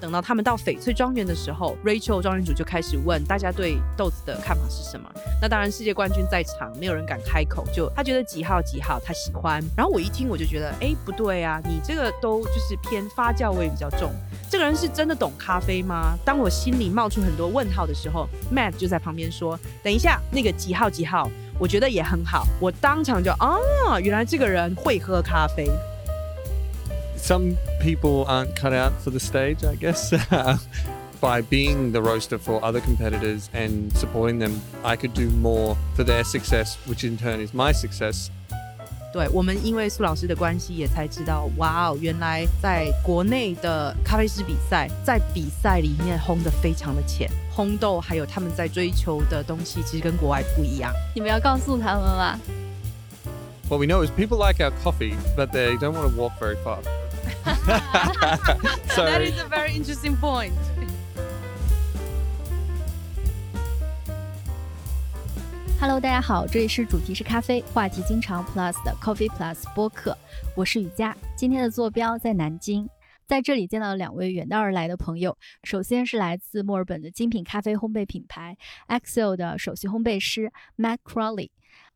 等到他们到翡翠庄园的时候，Rachel 庄园主就开始问大家对豆子的看法是什么。那当然，世界冠军在场，没有人敢开口，就他觉得几号几号他喜欢。然后我一听我就觉得，哎，不对啊，你这个都就是偏发酵味比较重。这个人是真的懂咖啡吗？当我心里冒出很多问号的时候，Matt 就在旁边说：“等一下，那个几号几号，我觉得也很好。”我当场就啊，原来这个人会喝咖啡。some people aren't cut out for the stage, I guess. By being the roaster for other competitors and supporting them, I could do more for their success, which in turn is my success. 对我们因为苏老师的关系，也才知道，哇哦，原来在国内的咖啡师比赛，在比赛里面烘的非常的浅，烘豆还有他们在追求的东西，其实跟国外不一样。你们要告诉他们吗？What we know is people like our coffee, but they don't want to walk very far. That is a very interesting point. Hello，大家好，这里是主题是咖啡，话题经常 Plus 的 Coffee Plus 播客，我是雨佳。今天的坐标在南京，在这里见到了两位远道而来的朋友。首先是来自墨尔本的精品咖啡烘焙品牌 Excel 的首席烘焙师 Matt Crowley。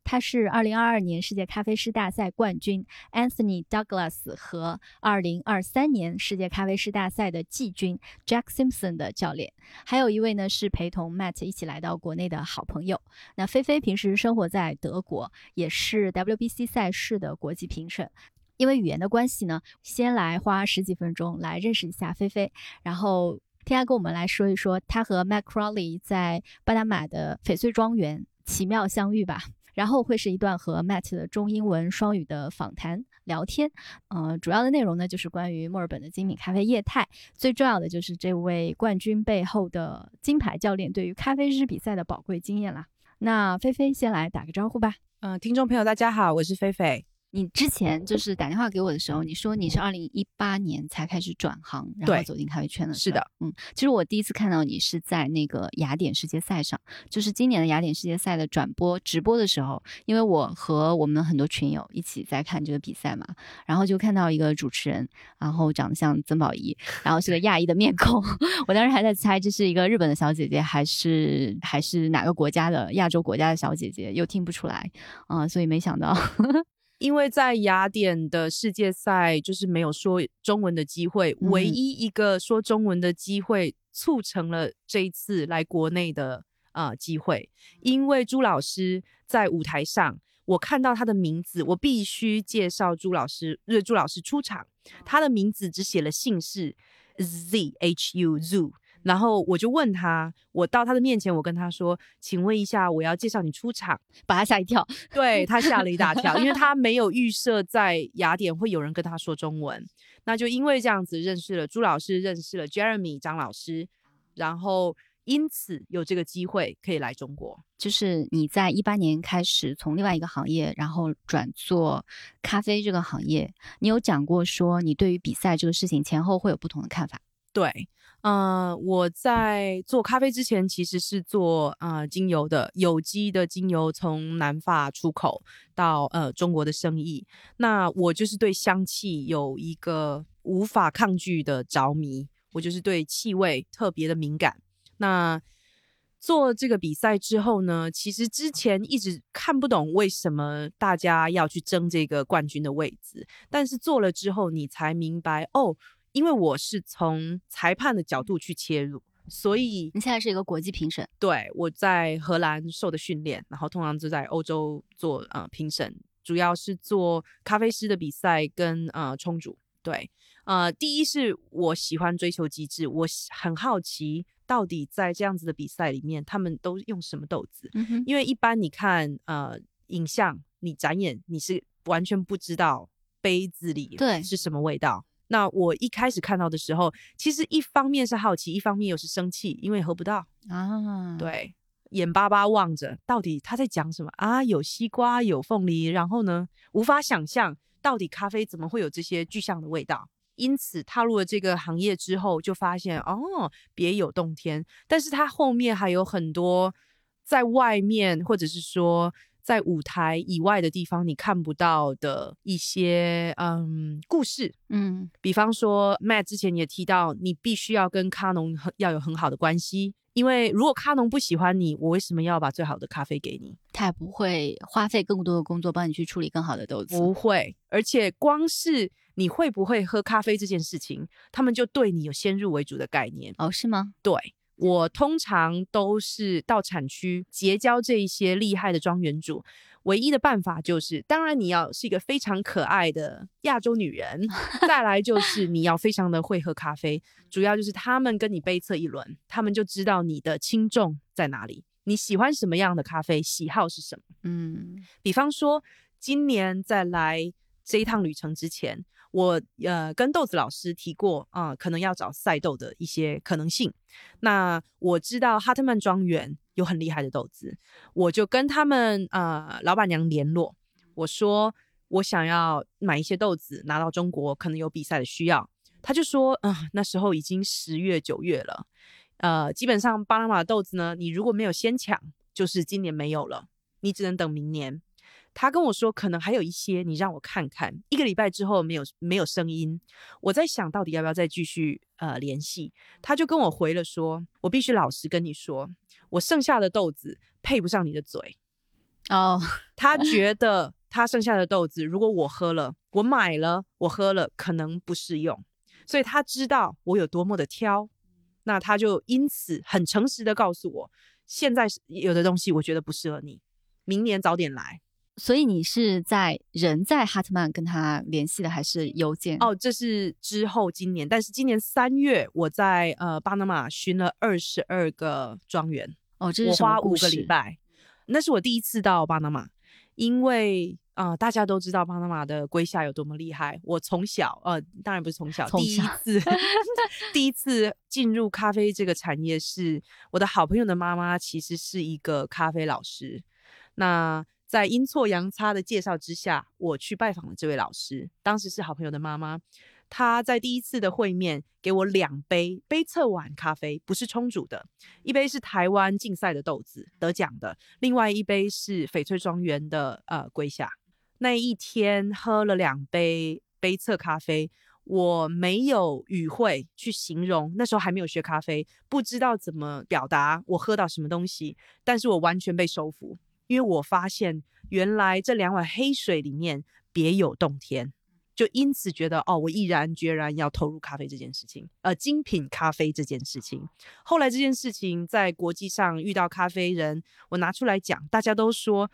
他是2022年世界咖啡师大赛冠军 Anthony Douglas 和2023年世界咖啡师大赛的季军 Jack Simpson 的教练，还有一位呢是陪同 Matt 一起来到国内的好朋友。那菲菲平时生活在德国，也是 WBC 赛事的国际评审。因为语言的关系呢，先来花十几分钟来认识一下菲菲，然后听他跟我们来说一说他和 Matt Crowley 在巴拿马的翡翠庄园奇妙相遇吧。然后会是一段和 Matt 的中英文双语的访谈聊天，呃，主要的内容呢就是关于墨尔本的精品咖啡业态，最重要的就是这位冠军背后的金牌教练对于咖啡师比赛的宝贵经验啦。那菲菲先来打个招呼吧。嗯，听众朋友大家好，我是菲菲。你之前就是打电话给我的时候，你说你是二零一八年才开始转行，然后走进咖啡圈的。是的，嗯，其实我第一次看到你是在那个雅典世界赛上，就是今年的雅典世界赛的转播直播的时候，因为我和我们很多群友一起在看这个比赛嘛，然后就看到一个主持人，然后长得像曾宝仪，然后是个亚裔的面孔，我当时还在猜这是一个日本的小姐姐，还是还是哪个国家的亚洲国家的小姐姐，又听不出来啊，所以没想到。因为在雅典的世界赛，就是没有说中文的机会，唯一一个说中文的机会，促成了这一次来国内的啊机会。因为朱老师在舞台上，我看到他的名字，我必须介绍朱老师。朱老师出场，他的名字只写了姓氏 Z H U Z。然后我就问他，我到他的面前，我跟他说：“请问一下，我要介绍你出场。”把他吓一跳，对他吓了一大跳，因为 他没有预设在雅典会有人跟他说中文。那就因为这样子认识了朱老师，认识了 Jeremy 张老师，然后因此有这个机会可以来中国。就是你在一八年开始从另外一个行业，然后转做咖啡这个行业，你有讲过说你对于比赛这个事情前后会有不同的看法？对。嗯，我在做咖啡之前其实是做呃精油的，有机的精油从南法出口到呃中国的生意。那我就是对香气有一个无法抗拒的着迷，我就是对气味特别的敏感。那做这个比赛之后呢，其实之前一直看不懂为什么大家要去争这个冠军的位置，但是做了之后你才明白哦。因为我是从裁判的角度去切入，所以你现在是一个国际评审。对，我在荷兰受的训练，然后通常就在欧洲做呃评审，主要是做咖啡师的比赛跟呃冲煮。对，呃，第一是我喜欢追求极致，我很好奇到底在这样子的比赛里面，他们都用什么豆子？因为一般你看呃影像，你展演你是完全不知道杯子里对是什么味道。那我一开始看到的时候，其实一方面是好奇，一方面又是生气，因为喝不到啊。对，眼巴巴望着，到底他在讲什么啊？有西瓜，有凤梨，然后呢，无法想象到底咖啡怎么会有这些具象的味道。因此，踏入了这个行业之后，就发现哦，别有洞天。但是它后面还有很多在外面，或者是说在舞台以外的地方你看不到的一些嗯故事。嗯比方说，Matt 之前也提到，你必须要跟卡农很要有很好的关系，因为如果卡农不喜欢你，我为什么要把最好的咖啡给你？他也不会花费更多的工作帮你去处理更好的豆子。不会，而且光是你会不会喝咖啡这件事情，他们就对你有先入为主的概念。哦，是吗？对我通常都是到产区结交这一些厉害的庄园主，唯一的办法就是，当然你要是一个非常可爱的亚洲女人，再来就 是你要非常的会喝咖啡，主要就是他们跟你杯测一轮，他们就知道你的轻重在哪里，你喜欢什么样的咖啡，喜好是什么。嗯比方说，今年再来这一趟旅程之前，我呃跟豆子老师提过啊、可能要找赛豆的一些可能性。那我知道哈特曼庄园有很厉害的豆子，我就跟他们呃老板娘联络，我说我想要买一些豆子拿到中国，可能有比赛的需要。他就说，啊、那时候已经十月九月了，呃，基本上巴拿马的豆子呢，你如果没有先抢，就是今年没有了。你只能等明年。他跟我说，可能还有一些，你让我看看。一个礼拜之后没有没有声音，我在想到底要不要再继续呃联系。他就跟我回了说，我必须老实跟你说，我剩下的豆子配不上你的嘴。哦，他觉 得他剩下的豆子，如果我喝了，我买了，我喝了，可能不适用，所以他知道我有多么的挑，那他就因此很诚实的告诉我，现在有的东西我觉得不适合你，明年早点来。所以你是在人在哈特曼跟他联系的，还是邮件？哦，这是之后今年，但是今年三月我在呃巴拿马巡了二十二个庄园，哦，这是我什么花五个礼拜，那是我第一次到巴拿马，因为啊、呃大家都知道巴拿马的龟下有多么厉害。我从小呃，当然不是从小，第一次 第一次进入咖啡这个产业是我的好朋友的妈妈，其实是一个咖啡老师。那在阴错阳差的介绍之下，我去拜访了这位老师，当时是好朋友的妈妈。她在第一次的会面给我两杯杯测碗咖啡，不是冲煮的，一杯是台湾竞赛的豆子得奖的，另外一杯是翡翠庄园的呃龟下。那一天喝了两杯杯测咖啡，我没有语汇去形容，那时候还没有学咖啡，不知道怎么表达我喝到什么东西，但是我完全被收服，因为我发现原来这两碗黑水里面别有洞天。就因此觉得哦，我毅然决然要投入咖啡这件事情，呃，精品咖啡这件事情。后来这件事情在国际上遇到咖啡人，我拿出来讲，大家都说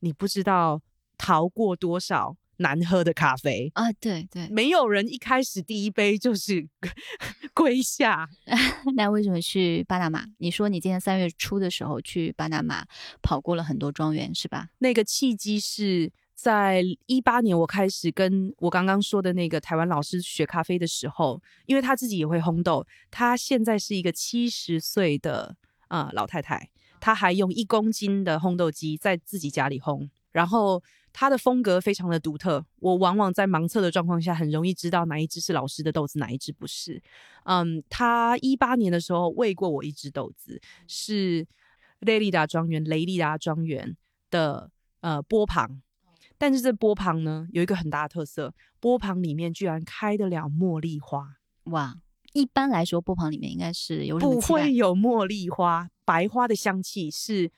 你不知道逃过多少难喝的咖啡。啊，对对，没有人一开始第一杯就是 跪下，那为什么去巴拿马？你说你今年三月初的时候去巴拿马跑过了很多庄园，是吧？那个契机是在一八年，我开始跟我刚刚说的那个台湾老师学咖啡的时候，因为他自己也会烘豆，他现在是一个七十岁的啊、呃老太太，她还用一公斤的烘豆机在自己家里烘，然后她的风格非常的独特，我往往在盲测的状况下很容易知道哪一只是老师的豆子，哪一只不是。嗯，他一八年的时候喂过我一只豆子，是雷利达庄园雷利达庄园的呃波旁。但是这波旁呢，有一个很大的特色，波旁里面居然开得了茉莉花，哇，一般来说波旁里面应该是有不会有茉莉花，白花的香气是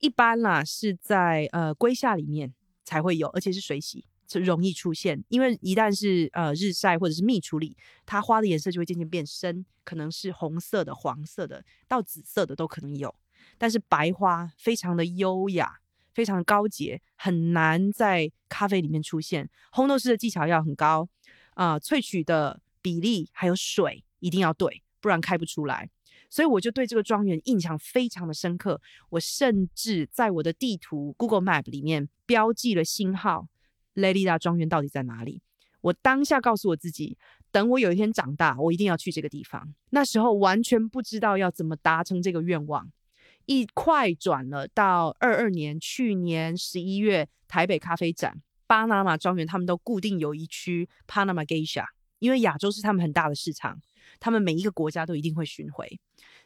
一般啦，是在呃龟下里面才会有，而且是水洗，就容易出现。因为一旦是呃日晒或者是蜜处理，它花的颜色就会渐渐变深，可能是红色的、黄色的到紫色的都可能有。但是白花非常的优雅，非常高洁，很难在咖啡里面出现。烘豆师的技巧要很高啊、萃取的比例还有水一定要对，不然开不出来。所以我就对这个庄园印象非常的深刻，我甚至在我的地图 Google Map 里面标记了星号 l a d y 达庄园到底在哪里。我当下告诉我自己，等我有一天长大，我一定要去这个地方。那时候完全不知道要怎么达成这个愿望，一快转了到二二年，去年十一月台北咖啡展，巴拿马庄园他们都固定有一区 Panama Geisha，因为亚洲是他们很大的市场，他们每一个国家都一定会巡回。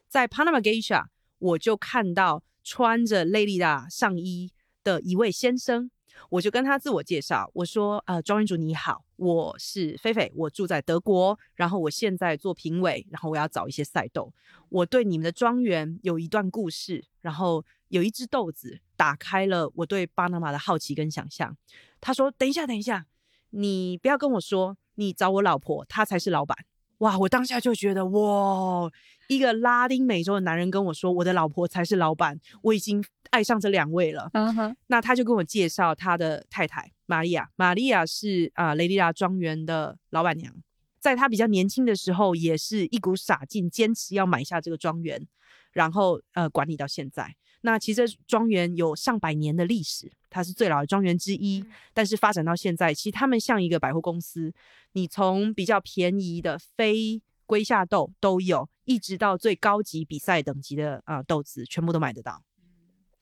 在 Panama Geisha，我就看到穿着 Lady 的上衣的一位先生。我就跟他自我介绍，我说：“呃，庄园主你好，我是菲菲，我住在德国，然后我现在做评委，然后我要找一些赛豆。我对你们的庄园有一段故事，然后有一只豆子打开了我对巴拿马的好奇跟想象。”他说：“等一下，等一下，你不要跟我说你找我老婆，她才是老板。”哇！我当下就觉得哇，一个拉丁美洲的男人跟我说，我的老婆才是老板，我已经爱上这两位了。嗯哼，那他就跟我介绍他的太太玛利亚，玛利亚是啊雷利亚庄园的老板娘，在他比较年轻的时候，也是一股傻劲，坚持要买下这个庄园，然后呃管理到现在。那其实庄园有上百年的历史，它是最老的庄园之一。但是发展到现在，其实他们像一个百货公司，你从比较便宜的非龟下豆都有，一直到最高级比赛等级的啊豆子，全部都买得到。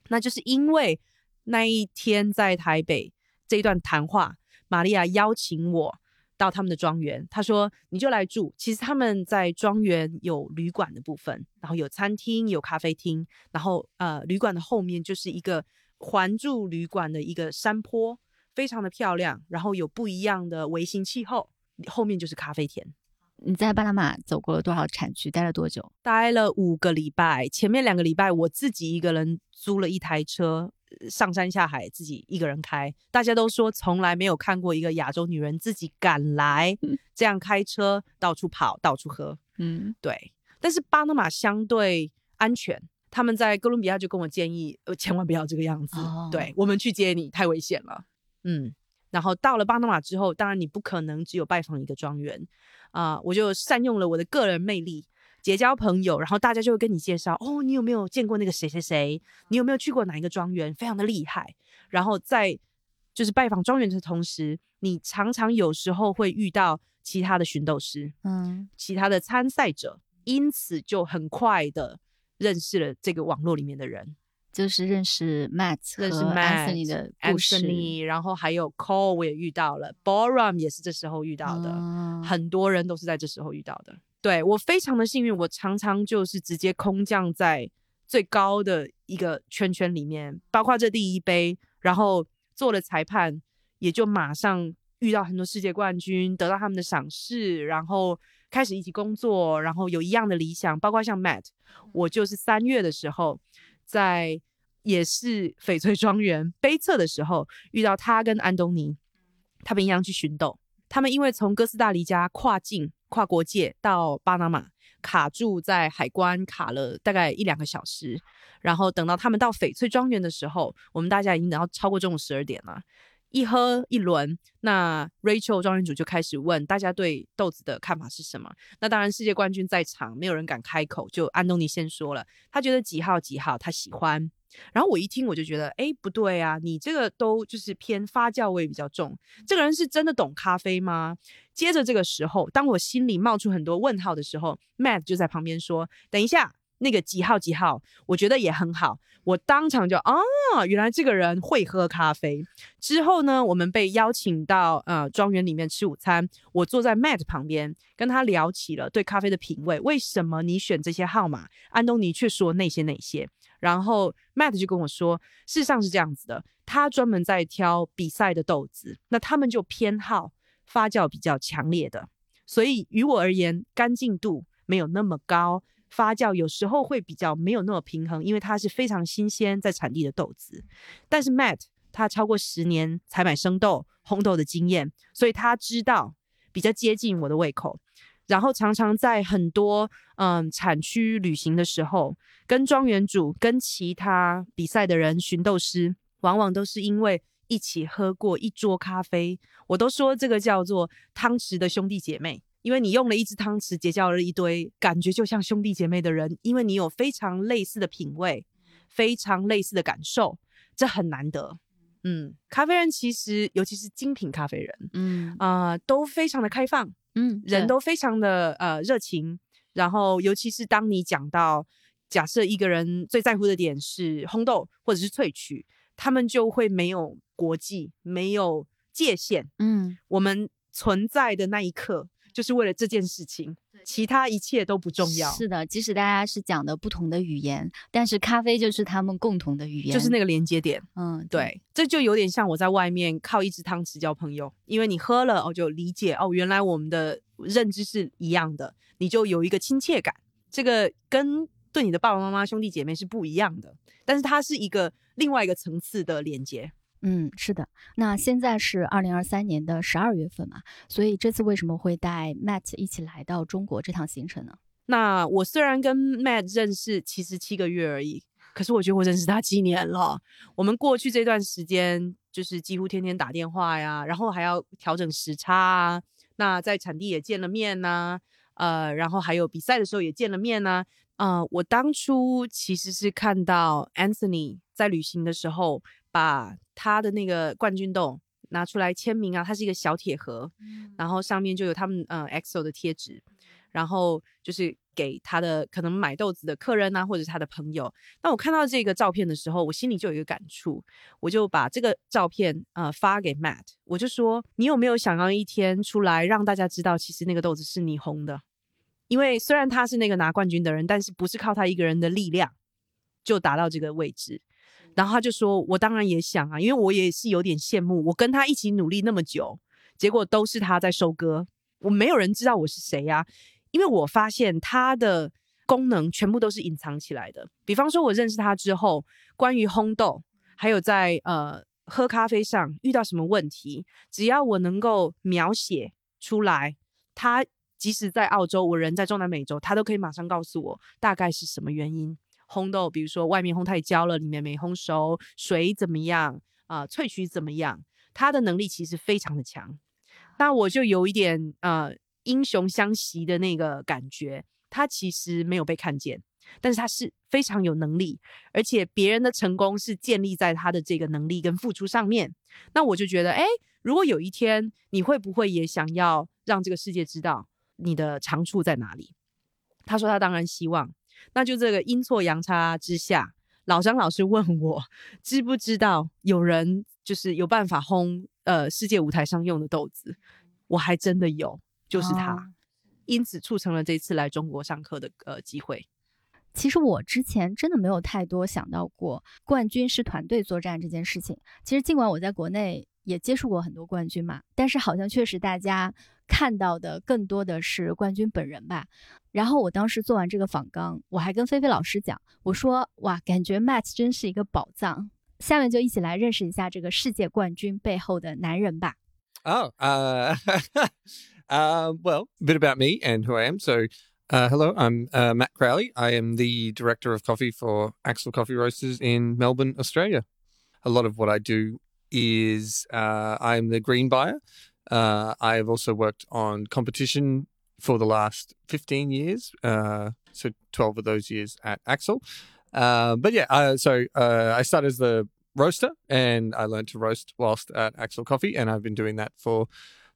那就是因为那一天在台北这一段谈话，玛利亚邀请我。到他们的庄园，他说你就来住。其实他们在庄园有旅馆的部分，然后有餐厅、有咖啡厅，然后呃，旅馆的后面就是一个环住旅馆的一个山坡，非常的漂亮，然后有不一样的微型气候，后面就是咖啡田。你在巴拿马走过了多少产区？待了多久？待了五个礼拜。前面两个礼拜我自己一个人租了一台车。上山下海，自己一个人开，大家都说从来没有看过一个亚洲女人自己敢来 这样开车到处跑、到处喝。嗯，对。但是巴拿马相对安全，他们在哥伦比亚就跟我建议，呃，千万不要这个样子。对我们去接你太危险了。嗯，然后到了巴拿马之后，当然你不可能只有拜访一个庄园啊，我就善用了我的个人魅力。结交朋友，然后大家就会跟你介绍哦，你有没有见过那个谁谁谁？你有没有去过哪一个庄园？非常的厉害。然后在就是拜访庄园的同时，你常常有时候会遇到其他的寻斗师，嗯，其他的参赛者，因此就很快的认识了这个网络里面的人，就是认识 Matt，认识 Anthony 的故事，然后还有 Cole 我也遇到了，Boram 也是这时候遇到的，很多人都是在这时候遇到的。对我非常的幸运，我常常就是直接空降在最高的一个圈圈里面，包括这第一杯，然后做了裁判，也就马上遇到很多世界冠军，得到他们的赏识，然后开始一起工作，然后有一样的理想，包括像 Matt，我就是三月的时候，在也是翡翠庄园杯测的时候遇到他跟安东尼，他们一样去寻斗，他们因为从哥斯达黎加跨境。跨国界到巴拿马，卡住在海关卡了大概一两个小时，然后等到他们到翡翠庄园的时候，我们大家已经等到超过中午十二点了。一喝一轮，那 Rachel 庄园主就开始问大家对豆子的看法是什么。那当然世界冠军在场，没有人敢开口，就安东尼先说了，他觉得几号几号他喜欢。然后我一听我就觉得，哎，不对啊，你这个都就是偏发酵味比较重。这个人是真的懂咖啡吗？接着这个时候，当我心里冒出很多问号的时候，Matt 就在旁边说：“等一下，那个几号几号，我觉得也很好。”我当场就啊，原来这个人会喝咖啡。之后呢，我们被邀请到呃庄园里面吃午餐，我坐在 Matt 旁边，跟他聊起了对咖啡的品味。为什么你选这些号码？安东尼却说那些那些。然后 Matt 就跟我说，事实上是这样子的，他专门在挑比赛的豆子，那他们就偏好发酵比较强烈的，所以于我而言，干净度没有那么高，发酵有时候会比较没有那么平衡，因为它是非常新鲜在产地的豆子。但是 Matt 他超过十年采买生豆、烘豆的经验，所以他知道比较接近我的胃口。然后常常在很多嗯产区旅行的时候，跟庄园主、跟其他比赛的人、寻豆师，往往都是因为一起喝过一桌咖啡。我都说这个叫做汤匙的兄弟姐妹，因为你用了一只汤匙结交了一堆感觉就像兄弟姐妹的人，因为你有非常类似的品味，非常类似的感受，这很难得。嗯，咖啡人其实尤其是精品咖啡人，嗯啊，都非常的开放。嗯，人都非常的呃热情，然后尤其是当你讲到假设一个人最在乎的点是烘豆或者是萃取，他们就会没有国际，没有界限。嗯，我们存在的那一刻就是为了这件事情，其他一切都不重要。是的，即使大家是讲的不同的语言，但是咖啡就是他们共同的语言，就是那个连接点。嗯，对，这就有点像我在外面靠一只汤匙交朋友，因为你喝了哦，就理解哦，原来我们的认知是一样的，你就有一个亲切感。这个跟对你的爸爸妈妈、兄弟姐妹是不一样的，但是它是一个另外一个层次的连接。嗯，是的。那现在是二零二三年的十二月份嘛，所以这次为什么会带 Matt 一起来到中国这趟行程呢？那我虽然跟 Matt 认识其实七个月而已，可是我觉得我认识他七年了。我们过去这段时间就是几乎天天打电话呀，然后还要调整时差啊。那在产地也见了面呐，呃，然后还有比赛的时候也见了面呐。呃，我当初其实是看到 Anthony 在旅行的时候，把他的那个冠军豆拿出来签名啊，它是一个小铁盒，然后上面就有他们呃 EXO 的贴纸，然后就是给他的可能买豆子的客人啊，或者是他的朋友。那我看到这个照片的时候，我心里就有一个感触，我就把这个照片呃发给 Matt，我就说你有没有想要一天出来让大家知道，其实那个豆子是你烘的？因为虽然他是那个拿冠军的人，但是不是靠他一个人的力量就达到这个位置。然后他就说：“我当然也想啊，因为我也是有点羡慕，我跟他一起努力那么久，结果都是他在收割，我没有人知道我是谁呀。因为我发现他的功能全部都是隐藏起来的。比方说，我认识他之后，关于烘豆，还有在呃喝咖啡上遇到什么问题，只要我能够描写出来，他。”即使在澳洲，我人在中南美洲，他都可以马上告诉我大概是什么原因。烘豆，比如说外面烘太焦了，里面没烘熟，水怎么样啊？萃取怎么样？他的能力其实非常的强。那我就有一点呃英雄相惜的那个感觉。他其实没有被看见，但是他是非常有能力，而且别人的成功是建立在他的这个能力跟付出上面。那我就觉得，哎，如果有一天你会不会也想要让这个世界知道？你的长处在哪里？他说他当然希望。那就这个阴错阳差之下，老张老师问我知不知道有人就是有办法烘呃世界舞台上用的豆子，我还真的有，就是他，因此促成了这次来中国上课的呃机会。其实我之前真的没有太多想到过冠军是团队作战这件事情。其实尽管我在国内也接触过很多冠军嘛，但是好像确实大家。看到的更多的是冠军本人吧。然后我当时做完这个访纲，我还跟菲菲老师讲，我说哇，感觉 Matt 真是一个宝藏。下面就一起来认识一下这个世界冠军背后的男人吧。Oh, uh, uh, well, a bit about me and who I am. So, uh, hello, I'm uh, Matt Crowley. I am the director of coffee for Axel Coffee Roasters in Melbourne, Australia. A lot of what I do is uh, I'm the green buyer. Uh, I have also worked on competition for the last 15 years, uh, so 12 of those years at Axel. Uh, but yeah, uh, so uh, I started as the roaster and I learned to roast whilst at Axel Coffee, and I've been doing that for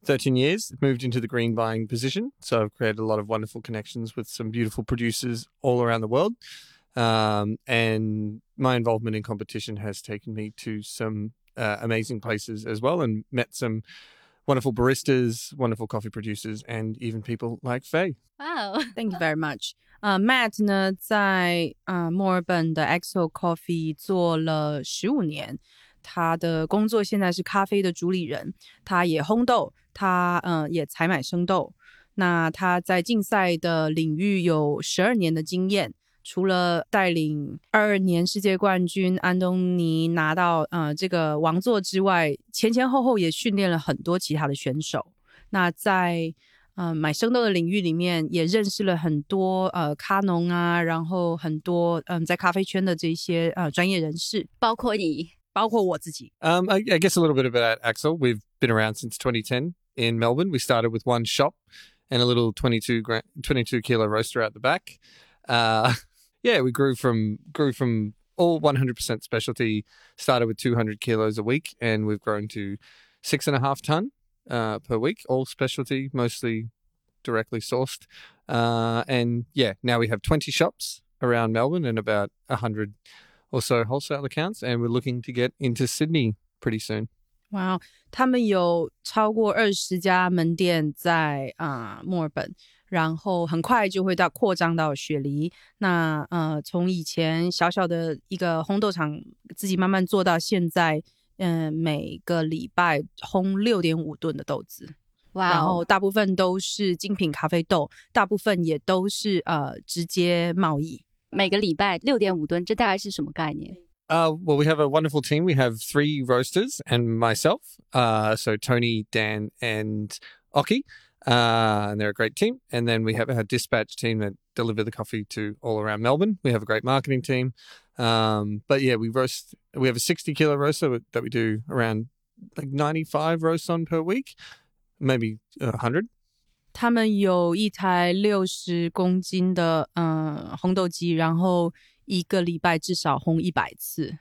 13 years. Moved into the green buying position, so I've created a lot of wonderful connections with some beautiful producers all around the world. Um, and my involvement in competition has taken me to some uh, amazing places as well, and met some wonderful baristas, wonderful coffee producers, and even people like Faye. Wow, thank you very much. 呃、uh,，Matt 呢，在呃墨尔本的 Exo Coffee 做了十五年，他的工作现在是咖啡的主理人，他也烘豆，他嗯、呃、也采买生豆。那他在竞赛的领域有十二年的经验， 除了带领二二年世界冠军安东尼拿到呃这个王座之外，前前后后也训练了很多其他的选手。那在呃买生豆的领域里面，也认识了很多呃咖农啊，然后很多嗯在咖啡圈的这些呃专业人士，包括你，包括我自己。Um, I, I guess a little bit about Axel. We've been around since 2010 in Melbourne. We started with one shop and a little 22 gram, 22 kilo roaster at the back. Uh, yeah, we grew from grew from all 100% specialty. Started with 200 kilos a week, and we've grown to six and a half ton uh, per week, all specialty, mostly directly sourced. Uh, and yeah, now we have 20 shops around Melbourne and about 100 or so wholesale accounts, and we're looking to get into Sydney pretty soon. 哇、wow,，他们有超过二十家门店在啊、呃、墨尔本， 然后很快就会到扩张到雪梨。那呃，从以前小小的一个烘豆厂自己慢慢做到现在，嗯、每个礼拜烘六点五吨的豆子。哇然后哦，大部分都是精品咖啡豆，大部分也都是呃直接贸易。每个礼拜六点五吨，这大概是什么概念？Uh, well, we have a wonderful team. We have three roasters and myself. Uh, so Tony, Dan, and Oki. Uh, and they're a great team. And then we have our dispatch team that deliver the coffee to all around Melbourne. We have a great marketing team. Um, but yeah, we roast, we have a 60 kilo roaster that we do around like 95 roasts on per week, maybe uh, 100. 他们有一台六十公斤的呃烘豆机，然后一个礼拜至少烘一百次。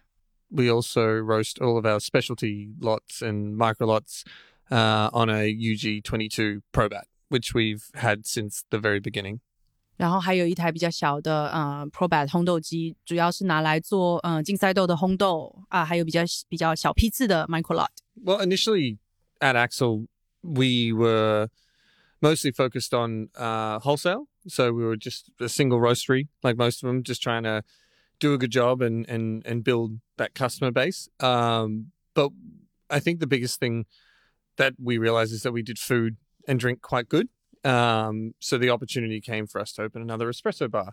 we also roast all of our specialty lots and micro lots uh, on a UG22 Probat, which we've had since the very beginning. 然后还有一台比较小的呃 Probat 烘豆机，主要是拿来做呃竞赛豆的烘豆啊，还有比较比较小批次的 Micro Lot。 Well, initially at Axel, we were mostly focused on uh, wholesale. So we were just a single roastery, like most of them, just trying to do a good job and and and build that customer base. Um, but I think the biggest thing that we realized is that we did food and drink quite good. Um, so the opportunity came for us to open another espresso bar.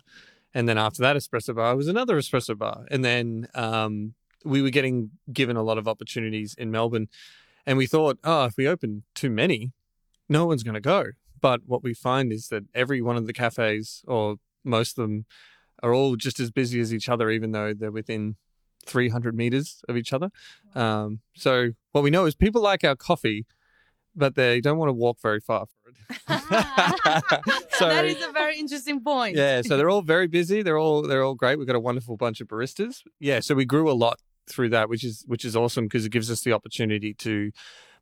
And then after that espresso bar was another espresso bar. And then um, we were getting given a lot of opportunities in Melbourne. And we thought, oh, if we open too many, no one's going to go. But what we find is that every one of the cafes, or most of them, are all just as busy as each other, even though they're within 300 meters of each other. Um, so what we know is people like our coffee, but they don't want to walk very far for it. so That is a very interesting point. yeah, so they're all very busy. They're all they're all great. We've got a wonderful bunch of baristas. Yeah, so we grew a lot through that, which is which is awesome because it gives us the opportunity to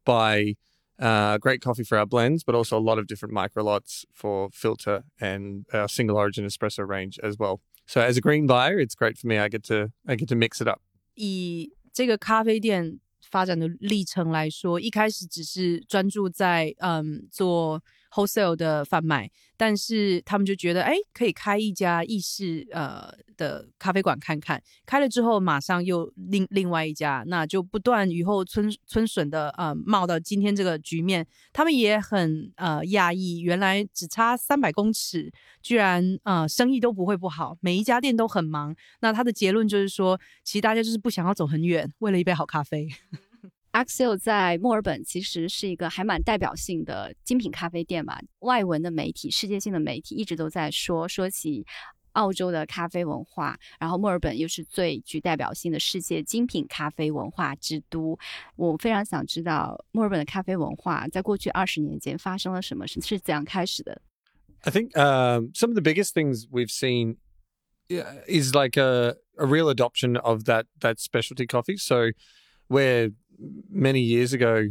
buy uh, great coffee for our blends, but also a lot of different micro lots for filter and our single origin espresso range as well. So as a green buyer, it's great for me. I get to I get to mix it up. 以这个咖啡店发展的历程来说，一开始只是专注在嗯做 wholesale 的贩卖，但是他们就觉得哎，可以开一家意式呃的咖啡馆看看。开了之后，马上又另另外一家，那就不断雨后春春笋的呃冒到今天这个局面。他们也很呃讶异，原来只差三百公尺，居然呃生意都不会不好，每一家店都很忙。那他的结论就是说，其实大家就是不想要走很远，为了一杯好咖啡。Axel 在墨尔本其实是一个还蛮代表性的精品咖啡店嘛，外文的媒体、世界性的媒体一直都在说说起澳洲的咖啡文化，然后墨尔本又是最具代表性的世界精品咖啡文化之都。我非常想知道墨尔本的咖啡文化在过去二十年间发生了什么，是是怎样开始的？ I think um, some of the biggest things we've seen yeah, is like a, a real adoption of that that specialty coffee. So, where many years ago,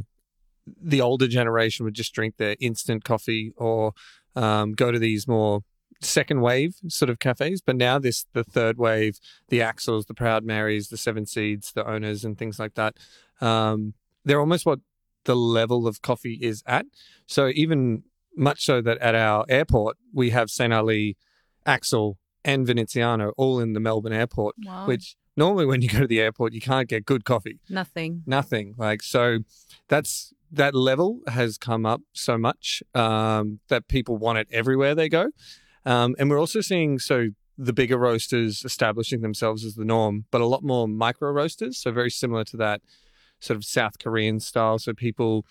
the older generation would just drink their instant coffee or um, go to these more second wave sort of cafes, but now this the third wave, the Axels, the Proud Marys, the Seven Seeds, the owners, and things like that. Um, they're almost what the level of coffee is at. So even much so that at our airport we have St Ali, Axel, and Veneziano all in the Melbourne airport. Wow. Which normally when you go to the airport you can't get good coffee, Nothing. nothing. Like so, that's that level has come up so much um, that people want it everywhere they go, um, and we're also seeing so the bigger roasters establishing themselves as the norm, but a lot more micro roasters. So very similar to that sort of South Korean style. So people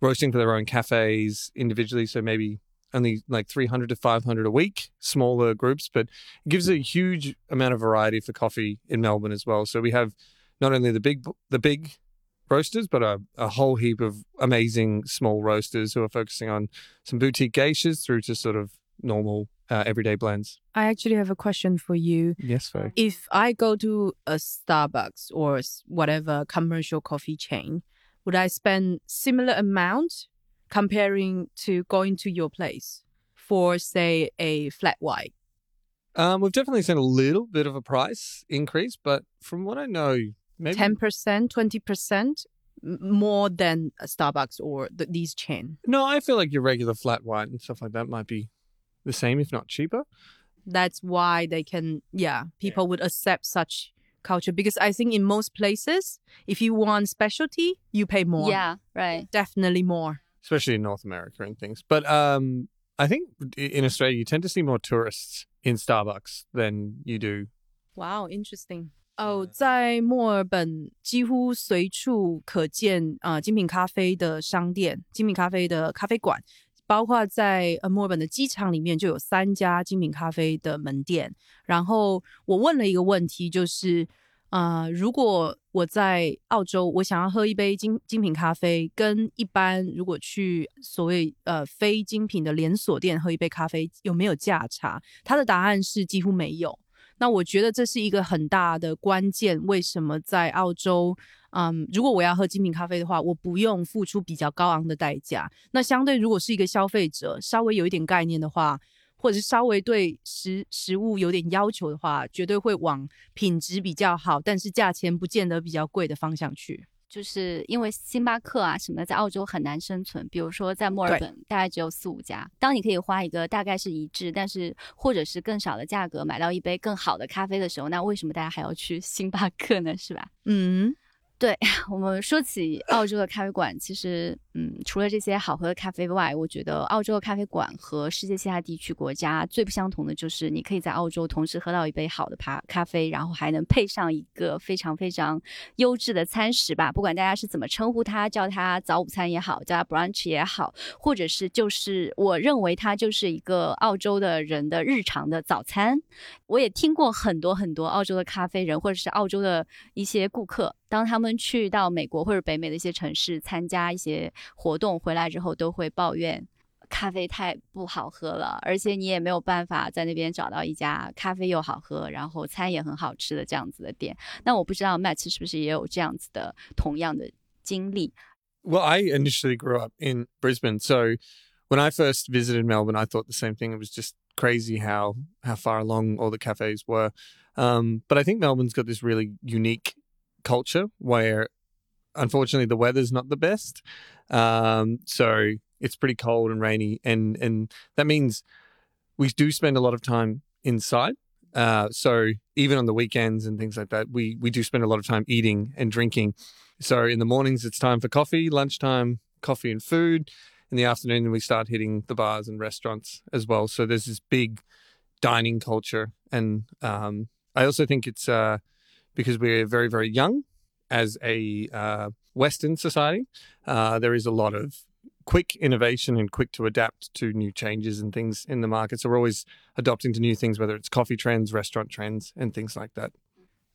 roasting for their own cafes individually. So maybe only like 300 to 500 a week, smaller groups, but it gives a huge amount of variety for coffee in Melbourne as well. So we have not only the big, the big roasters, but a, a whole heap of amazing small roasters who are focusing on some boutique geishas through to sort of normal uh, everyday blends. I actually have a question for you. Yes, Faye. If I go to a Starbucks or whatever commercial coffee chain, would I spend similar amount comparing to going to your place for say a flat white? Um, we've definitely seen a little bit of a price increase, but from what I know, maybe 10%, 20% more than a Starbucks or the, these chain? no. I feel like your regular flat white and stuff like that might be the same, if not cheaper. That's why they can, yeah, people would accept such culture because I think in most places, if you want specialty, you pay more. Yeah, right. Definitely more especially in North America and things. But um, I think i- in Australia you tend to see more tourists in Starbucks than you do. Wow, interesting. 哦，在墨尔本几乎随处可见啊、呃精品咖啡的商店、精品咖啡的咖啡馆，包括在呃墨尔本的机场里面就有三家精品咖啡的门店。然后我问了一个问题，就是呃，如果 我在澳洲，我想要喝一杯精精品咖啡，跟一般如果去所谓呃非精品的连锁店喝一杯咖啡，有没有价差？他的答案是几乎没有。那我觉得这是一个很大的关键。为什么在澳洲，嗯，如果我要喝精品咖啡的话，我不用付出比较高昂的代价。那相对如果是一个消费者，稍微有一点概念的话，或者是稍微对食食物有点要求的话，绝对会往品质比较好，但是价钱不见得比较贵的方向去。就是因为星巴克啊什么的在澳洲很难生存，比如说在墨尔本大概只有四五家。当你可以花一个大概是一致，但是或者是更少的价格买到一杯更好的咖啡的时候，那为什么大家还要去星巴克呢？是吧？嗯，对 我们说起澳洲的咖啡馆，其实，嗯，除了这些好喝的咖啡外，我觉得澳洲的咖啡馆和世界其他地区国家最不相同的就是，你可以在澳洲同时喝到一杯好的咖咖啡，然后还能配上一个非常非常优质的餐食吧。不管大家是怎么称呼它，叫它早午餐也好，叫它 brunch 也好，或者是就是我认为它就是一个澳洲的人的日常的早餐。我也听过很多很多澳洲的咖啡人，或者是澳洲的一些顾客，当他们去到美国或者北美的一些城市参加一些活动回来之后，都会抱怨咖啡太不好喝了，而且你也没有办法在那边找到一家咖啡又好喝，然后餐也很好吃的这样子的店。那我不知道 Matt 是不是也有这样子的同样的经历？ Well, I initially grew up in Brisbane, so when I first visited Melbourne, I thought the same thing. It was just crazy how how far along all the cafes were. Um, but I think Melbourne's got this really unique culture where, unfortunately, the weather's not the best. Um, so it's pretty cold and rainy, and and that means we do spend a lot of time inside. Uh, so even on the weekends and things like that, we we do spend a lot of time eating and drinking. So in the mornings, it's time for coffee. Lunchtime, coffee and food. In the afternoon, we start hitting the bars and restaurants as well. So there's this big dining culture, and um, I also think it's uh, because we're very very young as a uh, Western society. Uh, there is a lot of quick innovation and quick to adapt to new changes and things in the market. So we're always adopting to new things, whether it's coffee trends, restaurant trends, and things like that.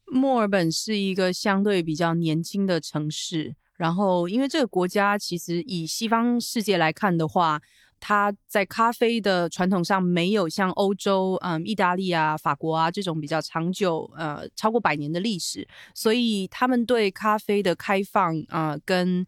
墨尔本是一个相对比较年轻的城市，然后因为这个国家其实以西方世界来看的话， 它在咖啡的传统上没有像欧洲、嗯、意大利啊、法国啊这种比较长久、呃超过百年的历史，所以他们对咖啡的开放啊、跟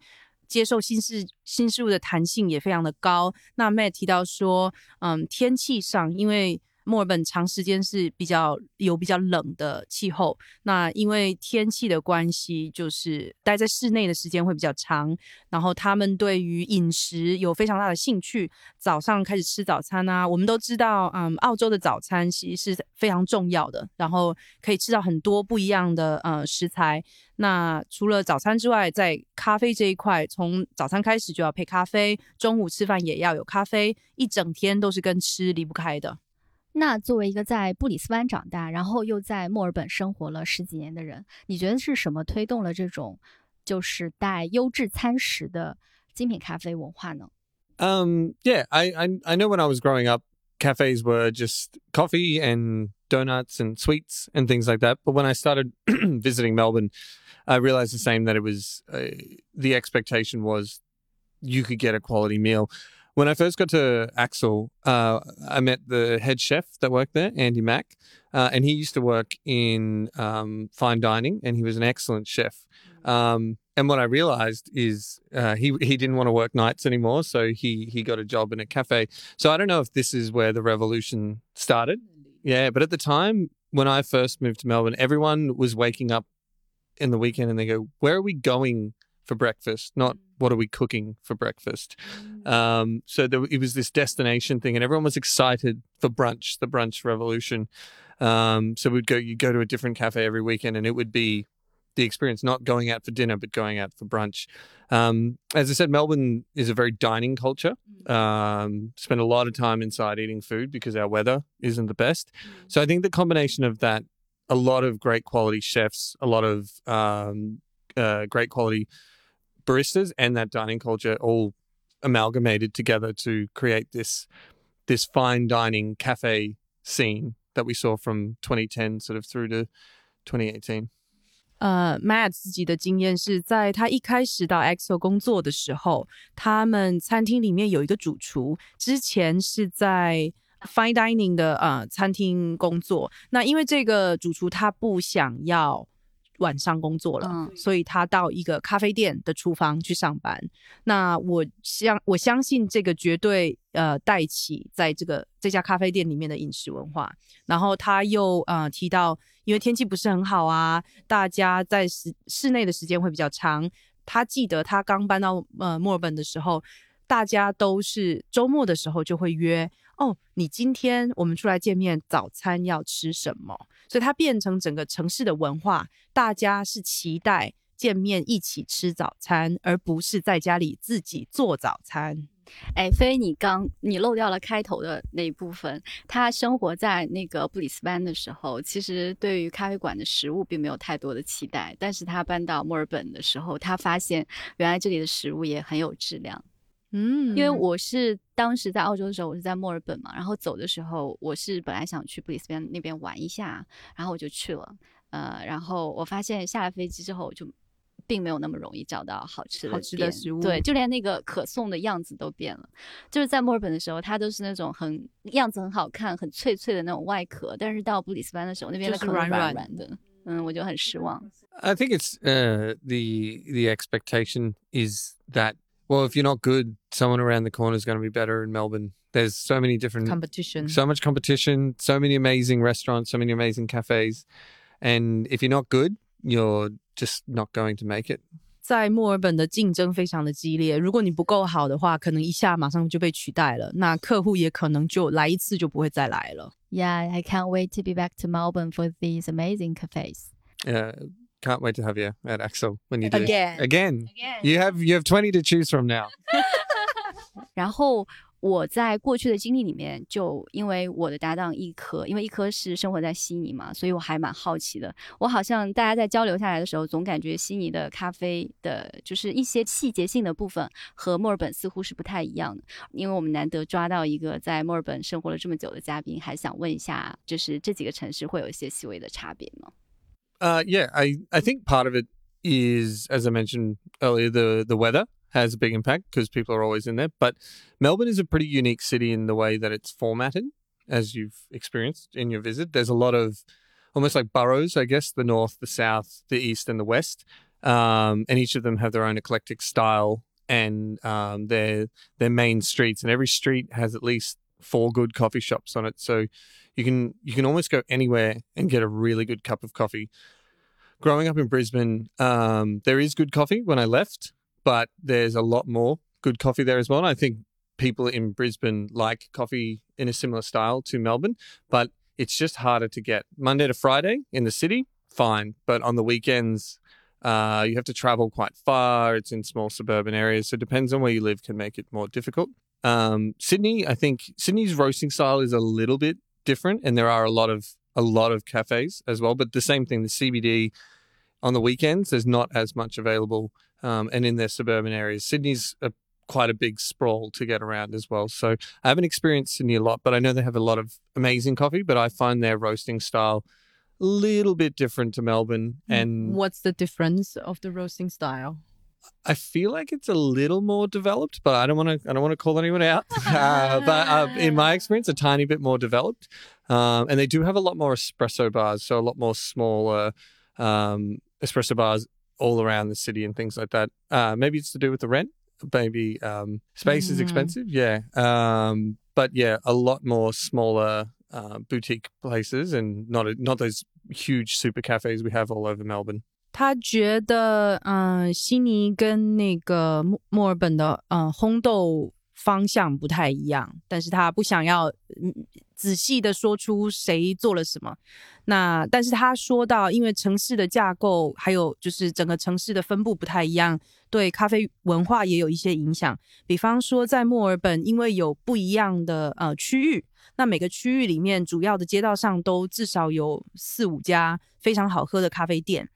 接受新事新事物的弹性也非常的高。那 Matt 提到说，嗯，天气上因为墨尔本长时间是比较有比较冷的气候，那因为天气的关系，就是待在室内的时间会比较长。然后他们对于饮食有非常大的兴趣，早上开始吃早餐啊。我们都知道，嗯，澳洲的早餐其实是非常重要的，然后可以吃到很多不一样的呃食材。那除了早餐之外，在咖啡这一块，从早餐开始就要配咖啡，中午吃饭也要有咖啡，一整天都是跟吃离不开的。那作为一个在布里斯班长大，然后又在墨尔本生活了十几年的人，你觉得是什么推动了这种就是带优质餐食的精品咖啡文化呢？ Um, yeah, I, I I know when I was growing up, cafes were just coffee and donuts and sweets and things like that. But when I started visiting Melbourne, I realized the same that it was uh, the expectation was you could get a quality meal. When I first got to Axel, uh, I met the head chef that worked there, Andy Mack, uh, and he used to work in um, fine dining, and he was an excellent chef. Um, and what I realized is uh, he he didn't want to work nights anymore, so he he got a job in a cafe. So I don't know if this is where the revolution started. Yeah, but at the time when I first moved to Melbourne, everyone was waking up in the weekend and they go, "Where are we going for breakfast, not what are we cooking for breakfast. Um, so there, it was this destination thing, and everyone was excited for brunch, the brunch revolution. Um, so we'd go, you go to a different cafe every weekend, and it would be the experience, not going out for dinner, but going out for brunch. Um, as I said, Melbourne is a very dining culture. Um, spend a lot of time inside eating food because our weather isn't the best. So I think the combination of that, a lot of great quality chefs, a lot of um, uh, great quality baristas, and that dining culture all amalgamated together to create this this fine dining cafe scene that we saw from 2010 sort of through to 2018. 呃，Matt 自己的经验是在他一开始到 EXO 工作的时候，他们餐厅里面有一个主厨，之前是在 Fine Dining 的呃餐厅工作。那因为这个主厨他不想要 晚上工作了，嗯所以他到一个咖啡店的厨房去上班。那我相我相信这个绝对呃带起在这个这家咖啡店里面的饮食文化。然后他又呃提到，因为天气不是很好啊，大家在室室内的时间会比较长。他记得他刚搬到呃墨尔本的时候，大家都是周末的时候就会约哦，你今天我们出来见面，早餐要吃什么？所以它变成整个城市的文化，大家是期待见面一起吃早餐，而不是在家里自己做早餐。哎，飞，你刚你漏掉了开头的那一部分。他生活在那个布里斯班的时候，其实对于咖啡馆的食物并没有太多的期待。但是他搬到墨尔本的时候，他发现原来这里的食物也很有质量。嗯因为我是当时在澳洲的时候，我是在墨尔本嘛，然后走的时候，我是本来想去布里斯班那边玩一下，然后我就去了。呃，然后我发现下了飞机之后，我就并没有那么容易找到好吃的好吃的食物对，就连那个可颂的样子都变了。就是在墨尔本的时候，它都是那种很样子很好看、很脆脆的那种外壳，但是到布里斯班的时候，那边的就是软软软软的，嗯，我就很失望。I think it's uh, the the expectation is that well, if you're not good, someone around the corner is going to be better in Melbourne. There's so many different, competition， so much competition, so many amazing restaurants, so many amazing cafes, and if you're not good, you're just not going to make it. 在墨尔本的竞争非常的激烈，如果你不够好的话，可能一下马上就被取代了，那客户也可能就来一次就不会再来了。 Yeah, I can't wait to be back to Melbourne for these amazing cafes. Uh, can't wait to have you at Axel when you do Again. Again, you have you have twenty to choose from now. 然后我在过去的经历里面，就因为我的搭档一科，因为一科是生活在悉尼嘛，所以我还蛮好奇的。我好像大家在交流下来的时候，总感觉悉尼的咖啡的，就是一些细节性的部分和墨尔本似乎是不太一样的。因为我们难得抓到一个在墨尔本生活了这么久的嘉宾，还想问一下，就是这几个城市会有一些细微的差别吗？ Uh, yeah, I, I think part of it is, as I mentioned earlier, the, the weather has a big impact because people are always in there. But Melbourne is a pretty unique city in the way that it's formatted, as you've experienced in your visit. There's a lot of almost like boroughs, I guess, the north, the south, the east, and the west. Um, and each of them have their own eclectic style and um, their their main streets. And every street has at least four good coffee shops on it. So you can you can almost go anywhere and get a really good cup of coffee growing up in Brisbane, um, there is good coffee when I left, but there's a lot more good coffee there as well. And I think people in Brisbane like coffee in a similar style to Melbourne, but it's just harder to get. Monday to Friday in the city, fine, but on the weekends, uh, you have to travel quite far. It's in small suburban areas, so it depends on where you live, can make it more difficult. Um, Sydney, I think Sydney's roasting style is a little bit different, and there are a lot of a lot of cafes as well. But the same thing, the CBD on the weekends, there's not as much available, um, and in their suburban areas, Sydney's a, quite a big sprawl to get around as well. So I haven't experienced Sydney a lot, but I know they have a lot of amazing coffee. But I find their roasting style a little bit different to Melbourne, and What's the difference of the roasting style? I feel like it's a little more developed, but I don't want to. I don't want to call anyone out. uh, but uh, in my experience, a tiny bit more developed, um, and they do have a lot more espresso bars, so a lot more smaller um, espresso bars all around the city and things like that. Uh, maybe it's to do with the rent. Maybe um, space is Mm. expensive. Yeah, um, but yeah, a lot more smaller uh, boutique places, and not a, not those huge super cafes we have all over Melbourne. 他觉得，嗯、悉尼跟那个墨墨尔本的，嗯、烘豆方向不太一样，但是他不想要，嗯，仔细的说出谁做了什么。那但是他说到，因为城市的架构还有就是整个城市的分布不太一样，对咖啡文化也有一些影响。比方说，在墨尔本，因为有不一样的呃区域，那每个区域里面主要的街道上都至少有四五家非常好喝的咖啡店。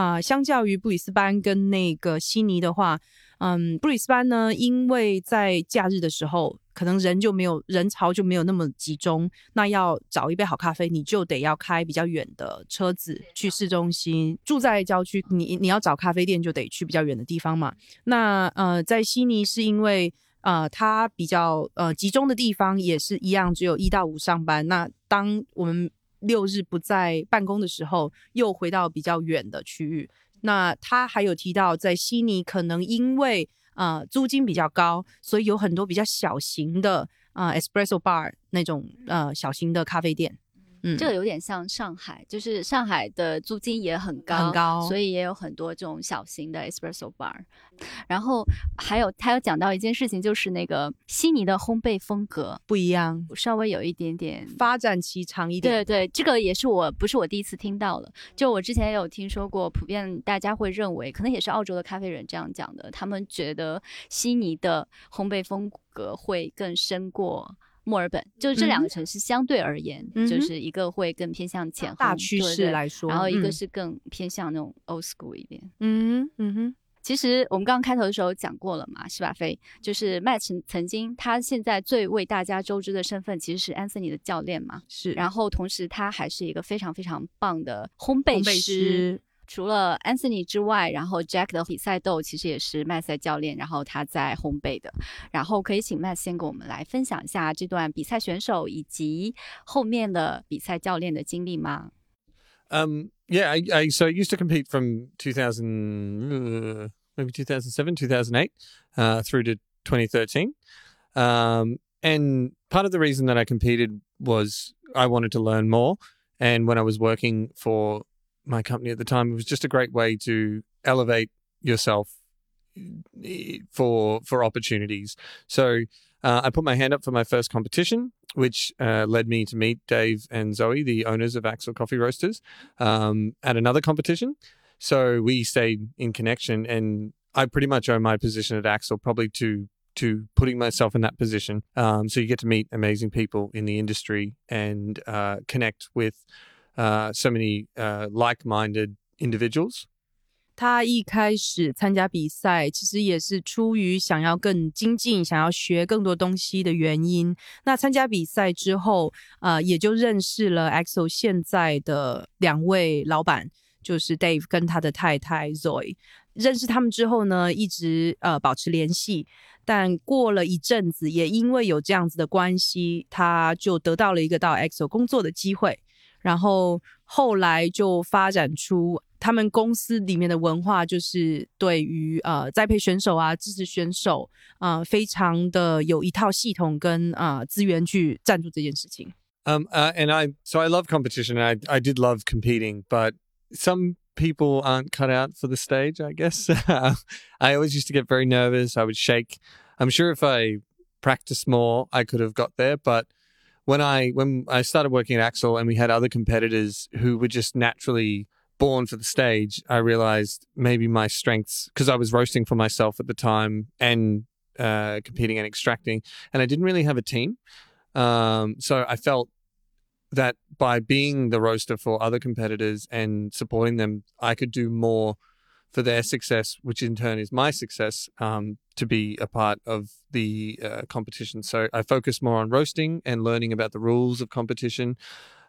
啊、相较于布里斯班跟那个悉尼的话，嗯，布里斯班呢，因为在假日的时候，可能人就没有人潮就没有那么集中，那要找一杯好咖啡，你就得要开比较远的车子去市中心。住在郊区，你你要找咖啡店就得去比较远的地方嘛。那呃，在悉尼是因为呃它比较呃集中的地方也是一样，只有一到五上班。那当我们六日不在办公的时候，又回到比较远的区域。那他还有提到，在悉尼可能因为啊租金比较高，所以有很多比较小型的啊、espresso bar 那种呃小型的咖啡店。嗯，这个有点像上海，就是上海的租金也很高，很高所以也有很多这种小型的 espresso bar。然后还有他有讲到一件事情，就是那个悉尼的烘焙风格不一样，稍微有一点点发展期长一点。对对，这个也是我不是我第一次听到了，就我之前也有听说过，普遍大家会认为，可能也是澳洲的咖啡人这样讲的，他们觉得悉尼的烘焙风格会更深过。墨尔本就是这两个城市相对而言，嗯就是一个会更偏向浅烘大趋势来说，然后一个嗯是更偏向那种 old school 一点。嗯哼嗯哼，其实我们刚刚开头的时候讲过了嘛，是吧？飞就是 Matt 曾曾经他现在最为大家周知的身份其实是 Anthony 的教练嘛，是。然后同时他还是一个非常非常棒的烘焙烘焙师。师除了 Anthony 之外，然后 Jack 的比赛豆其实也是麦赛教练，然后他在烘焙的。然后可以请 Matt 先跟我们来分享一下这段比赛选手以及后面的比赛教练的经历吗？ Um, yeah, I, I so I used to compete from 2000, uh, maybe 2007, 2008, uh, through to 2013. Um, and part of the reason that I competed was I wanted to learn more. And when I was working for my company at the time, it was just a great way to elevate yourself eh, for for opportunities. So uh, I put my hand up for my first competition, which uh, led me to meet Dave and Zoe, the owners of Axel Coffee Roasters, um, at another competition. So we stayed in connection, and I pretty much owe my position at Axel probably to to putting myself in that position. Um, so you get to meet amazing people in the industry and uh, connect with uh, so many uh, like-minded individuals. 他一开始参加比赛，其实也是出于想要更精进、想要学更多东西的原因。那参加比赛之后，呃，也就认识了 EXO 现在的两位老板，就是 Dave 跟他的太太 Zoe。认识他们之后呢，一直呃保持联系。但过了一阵子，也因为有这样子的关系，他就得到了一个到 EXO 工作的机会。 然后后来就发展出他们公司里面的文化，就是对于呃栽培选手啊、支持选手啊、呃，非常的有一套系统跟啊、呃、资源去赞助这件事情。 Um, uh, and I so I love competition. And I I did love competing, but some people aren't cut out for the stage. I guess I always used to get very nervous. I would shake. I'm sure if I practiced more, I could have got there. But when I when I started working at Axel and we had other competitors who were just naturally born for the stage, I realized maybe my strengths because I was roasting for myself at the time and uh, competing and extracting, and I didn't really have a team. Um, so I felt that by being the roaster for other competitors and supporting them, I could do more for their success, which in turn is my success um, to be a part of the uh, competition. So I focus more on roasting and learning about the rules of competition,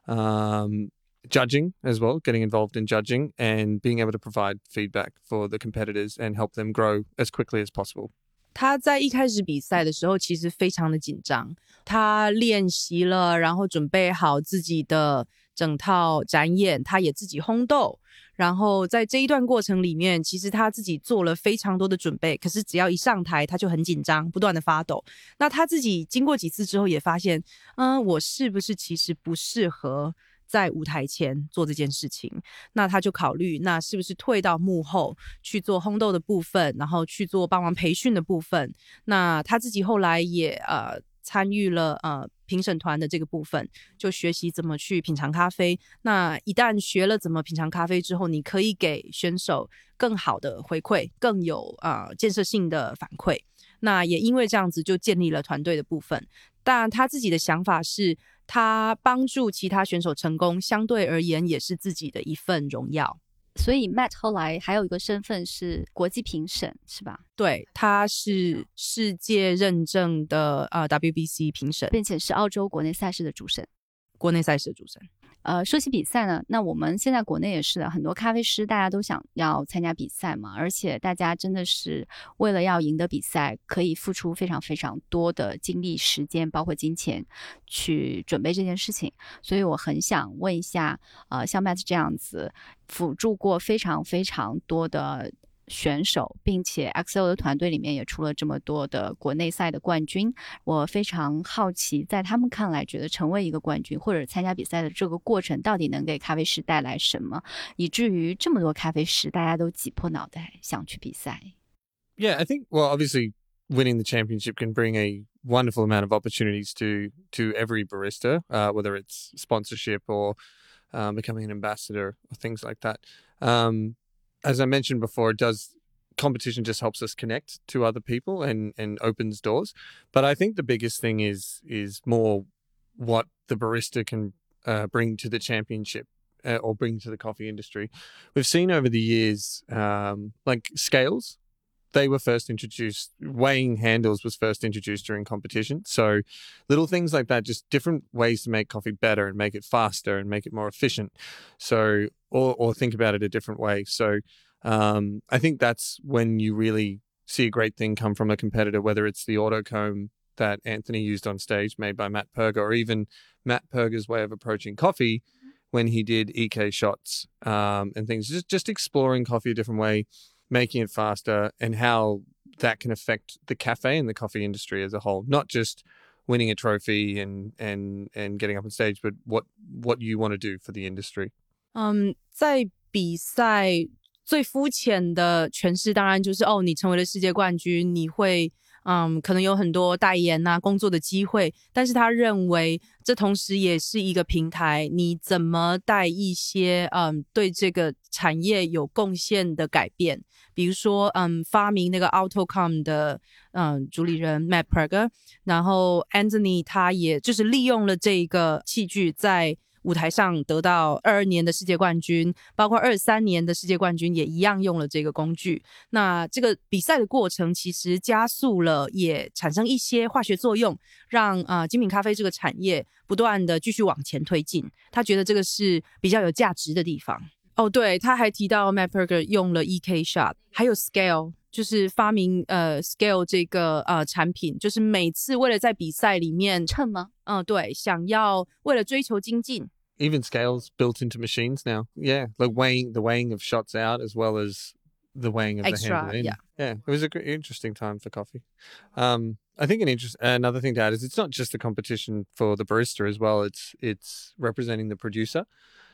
um, judging as well, getting involved in judging, and being able to provide feedback for the competitors and help them grow as quickly as possible. 他在一开始比赛的时候，其实非常的紧张。他练习了，然后准备好自己的整套展演，他也自己烘豆。 然后在这一段过程里面，其实他自己做了非常多的准备。可是只要一上台，他就很紧张，不断的发抖。那他自己经过几次之后，也发现，嗯，我是不是其实不适合在舞台前做这件事情，那他就考虑，那是不是退到幕后去做烘豆的部分，然后去做帮忙培训的部分。那他自己后来也呃参与了呃评审团的这个部分，就学习怎么去品尝咖啡。那一旦学了怎么品尝咖啡之后，你可以给选手更好的回馈，更有呃建设性的反馈。那也因为这样子，就建立了团队的部分。但他自己的想法是，他帮助其他选手成功，相对而言也是自己的一份荣耀。所以 Matt 后来还有一个身份是国际评审，是吧？对，他是世界认证的呃 WBC 评审，并且是澳洲国内赛事的主审，国内赛事的主审。呃，说起比赛呢，那我们现在国内也是的，很多咖啡师大家都想要参加比赛嘛，而且大家真的是为了要赢得比赛，可以付出非常非常多的精力、时间，包括金钱去准备这件事情。所以我很想问一下，呃，像 Matt 这样子辅助过非常非常多的。选手，并且 XO 的团队里面也出了这么多的国内赛的冠军，我非常好奇，在他们看来，觉得成为一个冠军或者参加比赛的这个过程，到底能给咖啡师带来什么，以至于这么多咖啡师大家都挤破脑袋想去比赛。Yeah, I think well, obviously winning the championship can bring a wonderful amount of opportunities to to every barista, uh, whether it's sponsorship or um, becoming an ambassador or things like that. Um, as I mentioned before, it does competition just helps us connect to other people and and opens doors. But I think the biggest thing is is more what the barista can uh, bring to the championship uh, or bring to the coffee industry. We've seen over the years, um, like scales. They were first introduced. Weighing handles was first introduced during competition. So, little things like that, just different ways to make coffee better and make it faster and make it more efficient. So, or or think about it a different way. So um, I think that's when you really see a great thing come from a competitor, whether it's the auto comb that Anthony used on stage, made by Matt Perger, or even Matt Perger's way of approaching coffee when he did EK shots um, and things. Just just exploring coffee a different way, making it faster, and how that can affect the cafe and the coffee industry as a whole, not just winning a trophy and and and getting up on stage, but what what you want to do for the industry. 嗯，在比赛最肤浅的诠释，当然就是哦，你成为了世界冠军，你会 嗯，可能有很多代言呐、工作的机会。但是他认为，这同时也是一个平台，你怎么带一些嗯，对这个产业有贡献的改变，比如说嗯，发明那个 AutoCom 的嗯主理人 Matt Perger，然后 Anthony 他也就是利用了这个器具在。舞台上得到二二年的世界冠军，包括二三年的世界冠军也一样用了这个工具。那这个比赛的过程其实加速了，也产生一些化学作用，让啊精品咖啡这个产业不断的继续往前推进。他觉得这个是比较有价值的地方。哦，对，他还提到 Matt Perger 用了 EK shot，还有 Scale，就是发明呃 Scale 这个呃产品，就是每次为了在比赛里面称吗？嗯，对，想要为了追求精进。even scales built into machines now. Yeah, like weighing the weighing of shots out as well as the weighing of Extra, the handle in. yeah. yeah, it was an interesting time for coffee. Um, I think an interest another thing to add is it's not just a competition for the barista as well. It's it's representing the producer,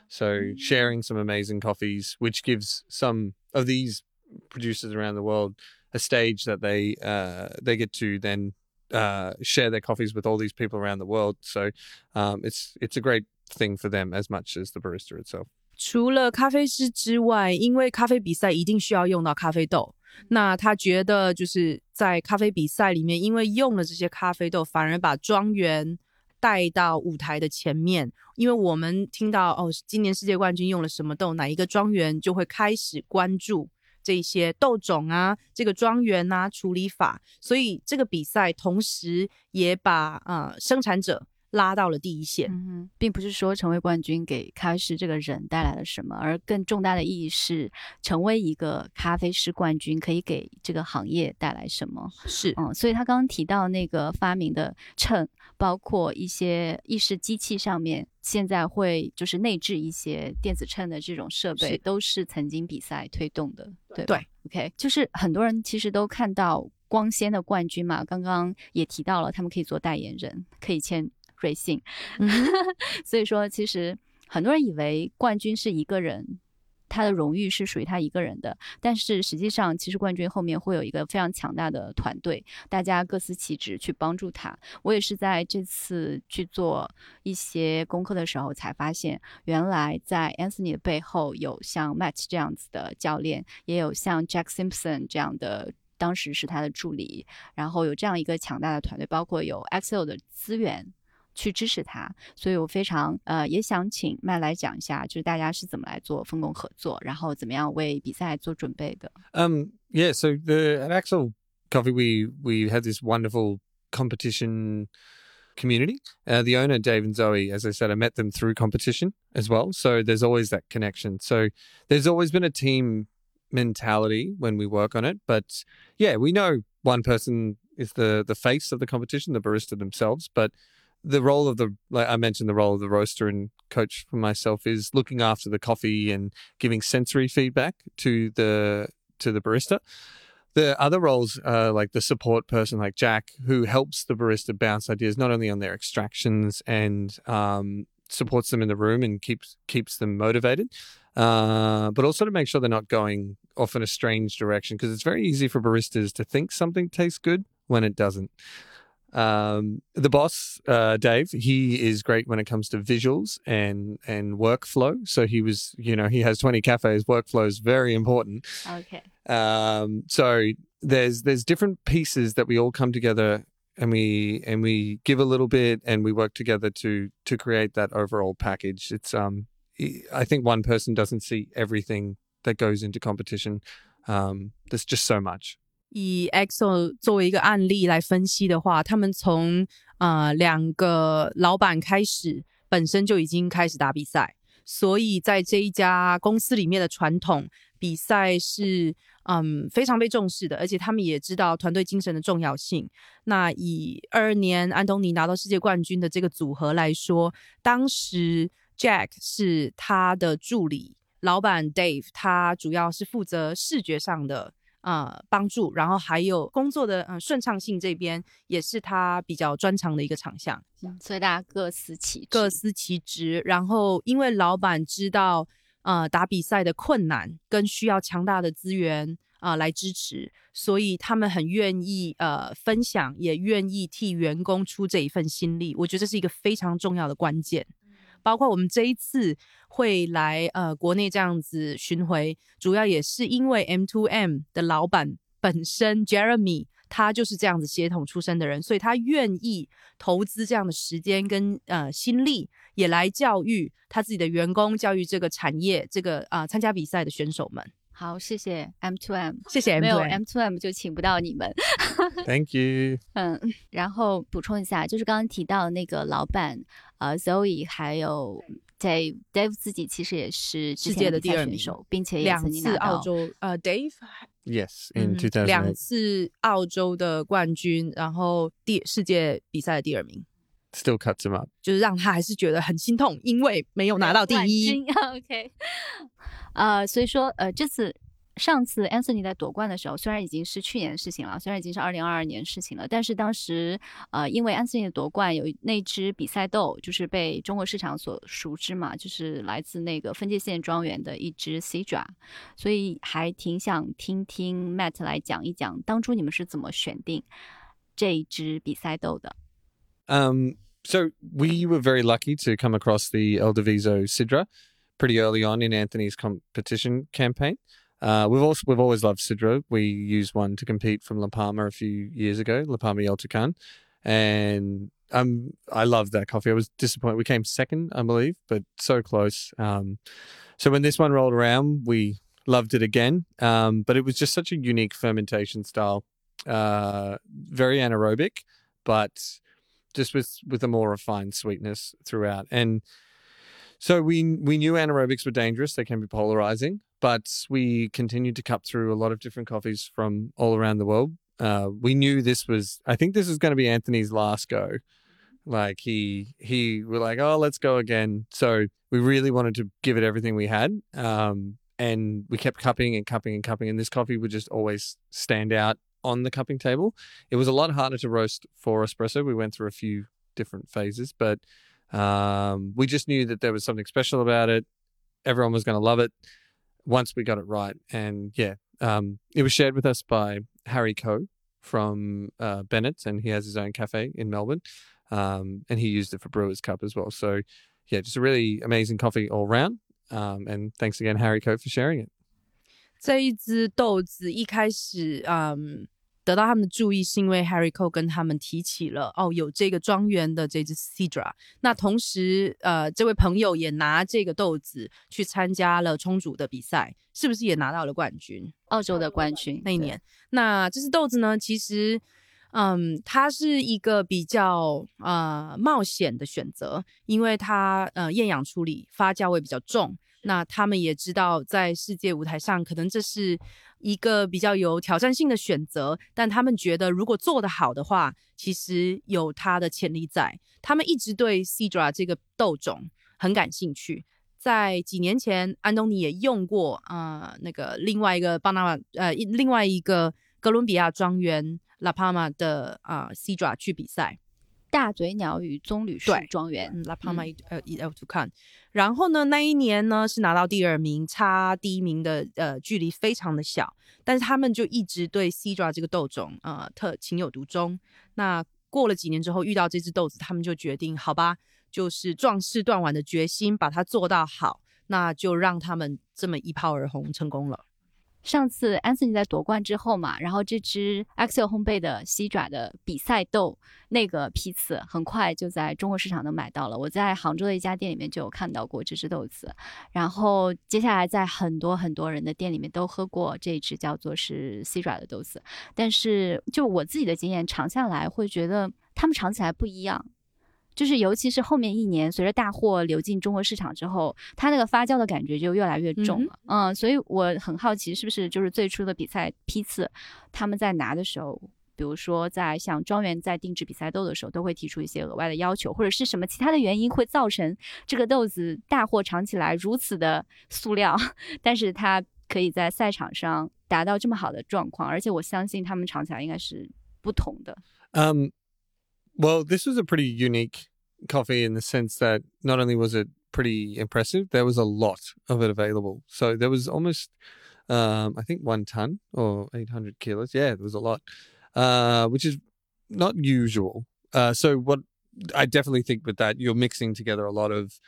so Mm. sharing some amazing coffees, which gives some of these producers around the world a stage that they uh, they get to then uh, share their coffees with all these people around the world. So um, it's it's a great thing for them as much as the barista itself. 除了咖啡师之外，因为咖啡比赛一定需要用到咖啡豆，那他觉得就是在咖啡比赛里面，因为用了这些咖啡豆，反而把庄园带到舞台的前面。因为我们听到哦，今年世界冠军用了什么豆，哪一个庄园，就会开始关注 这些豆种啊，这个庄园啊，处理法。所以这个比赛同时也把呃生产者。拉到了第一线，嗯哼，并不是说成为冠军给咖啡师这个人带来了什么，而更重大的意义是成为一个咖啡师冠军可以给这个行业带来什么。是，嗯，所以他刚刚提到那个发明的秤，包括一些意识机器上面，现在会就是内置一些电子秤的这种设备，是。都是曾经比赛推动的，对对，OK，就是很多人其实都看到光鲜的冠军嘛，刚刚也提到了，他们可以做代言人，可以签瑞幸，嗯 所以说其实很多人以为冠军是一个人。他的荣誉是属于他一个人的，但是实际上，其实冠军后面会有一个非常强大的团队，大家各司其职去帮助他。我也是在这次去做一些功课的时候才发现，原来在 Anthony 的背后有像 Matt 这样子的教练，也有像 Jack Simpson 这样的，当时是他的助理，然后有这样一个强大的团队，包括有 Excel 的资源。去支持他，所以我非常呃也想请麦来讲一下，就是大家是怎么来做分工合作，然后怎么样为比赛做准备的。Um, yeah. So the at Axel Coffee, we we had this wonderful competition community. Uh, the owner Dave and Zoe, as I said, I met them through competition as well. So there's always that connection. So there's always been a team mentality when we work on it. But yeah, we know one person is the the face of the competition, the barista themselves, but the role of the like I mentioned the role of the roaster and coach for myself is looking after the coffee and giving sensory feedback to the to the barista. The other roles are like the support person, like Jack, who helps the barista bounce ideas not only on their extractions and um, supports them in the room and keeps keeps them motivated, uh, but also to make sure they're not going off in a strange direction because it's very easy for baristas to think something tastes good when it doesn't. Um, the boss, uh, Dave, he is great when it comes to visuals and and workflow. So he was, you know, he has twenty cafes. Workflow is very important. Okay. Um, so there's there's different pieces that we all come together and we and we give a little bit and we work together to to create that overall package. It's um, I think one person doesn't see everything that goes into competition. Um, there's just so much. 以 EXO 作为一个案例来分析的话，他们从呃两个老板开始，本身就已经开始打比赛，所以在这一家公司里面的传统比赛是嗯非常被重视的，而且他们也知道团队精神的重要性。那以二二年安东尼拿到世界冠军的这个组合来说，当时 Jack 是他的助理，老板 Dave 他主要是负责视觉上的。呃，帮助，然后还有工作的嗯顺畅性这边也是他比较专长的一个长项，所以大家各司其职各司其职。然后因为老板知道呃打比赛的困难跟需要强大的资源啊来支持，所以他们很愿意呃分享，也愿意替员工出这一份心力。我觉得这是一个非常重要的关键。包括我们这一次会来呃国内这样子巡回，主要也是因为 M to M 的老板本身 Jeremy 他就是这样子协同出身的人，所以他愿意投资这样的时间跟呃心力，也来教育他自己的员工，教育这个产业这个啊参加比赛的选手们。好，谢谢 M to M，谢谢 M to M，没有 M to M 就请不到你们。Thank you。嗯，然后补充一下，就是刚刚提到那个老板，呃，Zoe 还有 Dave，Dave 自己其实也是世界的第二名，并且两次澳洲，呃，Dave。Yes，in two thousand。两次澳洲的冠军，然后第世界比赛的第二名。Still cuts him up，就是让他还是觉得很心痛，因为没有拿到第一。OK，呃，所以说，呃，这次。上次 Anthony 在夺冠的时候，虽然已经是去年的事情了，虽然已经是二零二二年事情了，但是当时，呃，因为 Anthony 的夺冠有那只比赛豆，就是被中国市场所熟知嘛，就是来自那个分界线庄园的一只 C 爪，所以还挺想听听 Matt 来讲一讲，当初你们是怎么选定这一只比赛豆的。Um, so we were very lucky to come across the El Diviso Sidra pretty early on in Anthony's competition campaign. Uh, we've also we've always loved Sidra. We used one to compete from La Palma a few years ago, La Palma El Tucan, and um, I love that coffee. I was disappointed. We came second, I believe, but so close. Um, so when this one rolled around, we loved it again. Um, but it was just such a unique fermentation style, uh, very anaerobic, but just with with a more refined sweetness throughout. And so we we knew anaerobics were dangerous; they can be polarizing. But we continued to cut through a lot of different coffees from all around the world. Uh, we knew this was. I think this was going to be Anthony's last go. Like he he were like, oh, let's go again. So we really wanted to give it everything we had. Um, and we kept cupping and cupping and cupping, and this coffee would just always stand out on the cupping table. It was a lot harder to roast for espresso. We went through a few different phases, but Um, we just knew that there was something special about it. Everyone was going to love it once we got it right. And yeah, um, it was shared with us by Harry Coe from uh, Bennett's, and he has his own cafe in Melbourne. Um, and he used it for Brewers Cup as well. So yeah, just a really amazing coffee all round. Um, and thanks again, Harry Coe, for sharing it. 这一只豆子一开始，嗯，得到他们的注意，是因为 Harry Cole 跟他们提起了哦，有这个庄园的这只 Cedra。那同时，呃，这位朋友也拿这个豆子去参加了冲煮的比赛，是不是也拿到了冠军？澳洲的冠军那一年。那这只豆子呢，其实，嗯，它是一个比较呃冒险的选择，因为它呃厌氧处理，发酵味比较重。那他们也知道，在世界舞台上，可能这是一个比较有挑战性的选择。但他们觉得，如果做得好的话，其实有它的潜力在。他们一直对 Cedra 这个豆种很感兴趣。在几年前，安东尼也用过啊，那个另外一个巴拿马呃，另外一个哥伦比亚庄园 La Palma 的啊 Cedra 去比赛。大嘴鸟与棕榈树庄园，La Palma 呃，L to 看，然后呢，那一年呢是拿到第二名，差第一名的呃距离非常的小，但是他们就一直对 Cedra 这个豆种呃特情有独钟。那过了几年之后，遇到这只豆子，他们就决定，好吧，就是壮士断腕的决心，把它做到好，那就让他们这么一炮而红，成功了。上次安斯尼在夺冠之后嘛，然后这支 Axel 烘焙的西爪的比赛豆那个批次很快就在中国市场能买到了。我在杭州的一家店里面就有看到过这支豆子，然后接下来在很多很多人的店里面都喝过这支叫做是西爪的豆子。但是就我自己的经验尝下来，会觉得它们尝起来不一样。就是，尤其是后面一年，随着大货流进中国市场之后，它那个发酵的感觉就越来越重了。嗯，所以我很好奇，是不是就是最初的比赛批次，他们在拿的时候，比如说在像庄园在定制比赛豆的时候，都会提出一些额外的要求，或者是什么其他的原因会造成这个豆子大货尝起来如此的塑料，但是它可以在赛场上达到这么好的状况，而且我相信他们尝起来应该是不同的。嗯。Well, this was a pretty unique coffee in the sense that not only was it pretty impressive, there was a lot of it available. So there was almost, um, I think, one ton or 800 kilos. Yeah, there was a lot, uh, which is not usual. Uh, so what I definitely think with that, you're mixing together a lot of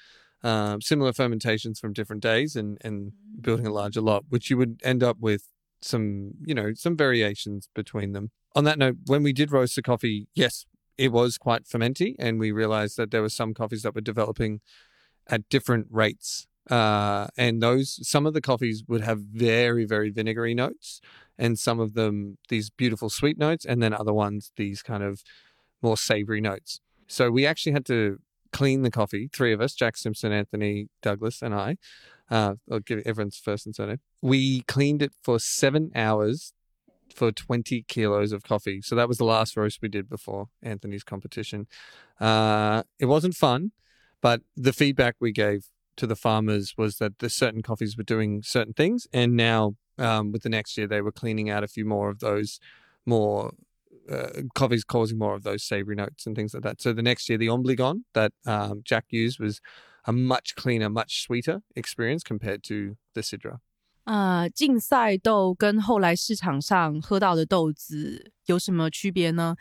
um, similar fermentations from different days and, and building a larger lot, which you would end up with some, you know, some variations between them. On that note, when we did roast the coffee, yes, it was quite fermenty, and we realized that there were some coffees that were developing at different rates. Uh, and those some of the coffees would have very very vinegary notes, and some of them these beautiful sweet notes, and then other ones these kind of more savory notes. So we actually had to clean the coffee. Three of us: Jack Simpson, Anthony Douglas, and I. Uh, I'll give everyone's first and surname. We cleaned it for seven hours for 20 kilos of coffee. So that was the last roast we did before Anthony's competition. Uh, it wasn't fun, but the feedback we gave to the farmers was that the certain coffees were doing certain things. And now um, with the next year, they were cleaning out a few more of those more uh, coffees causing more of those savory notes and things like that. So the next year, the Ombligon that um, Jack used was a much cleaner, much sweeter experience compared to the Sidra. 呃，竞赛豆跟后来市场上喝到的豆子有什么区别呢？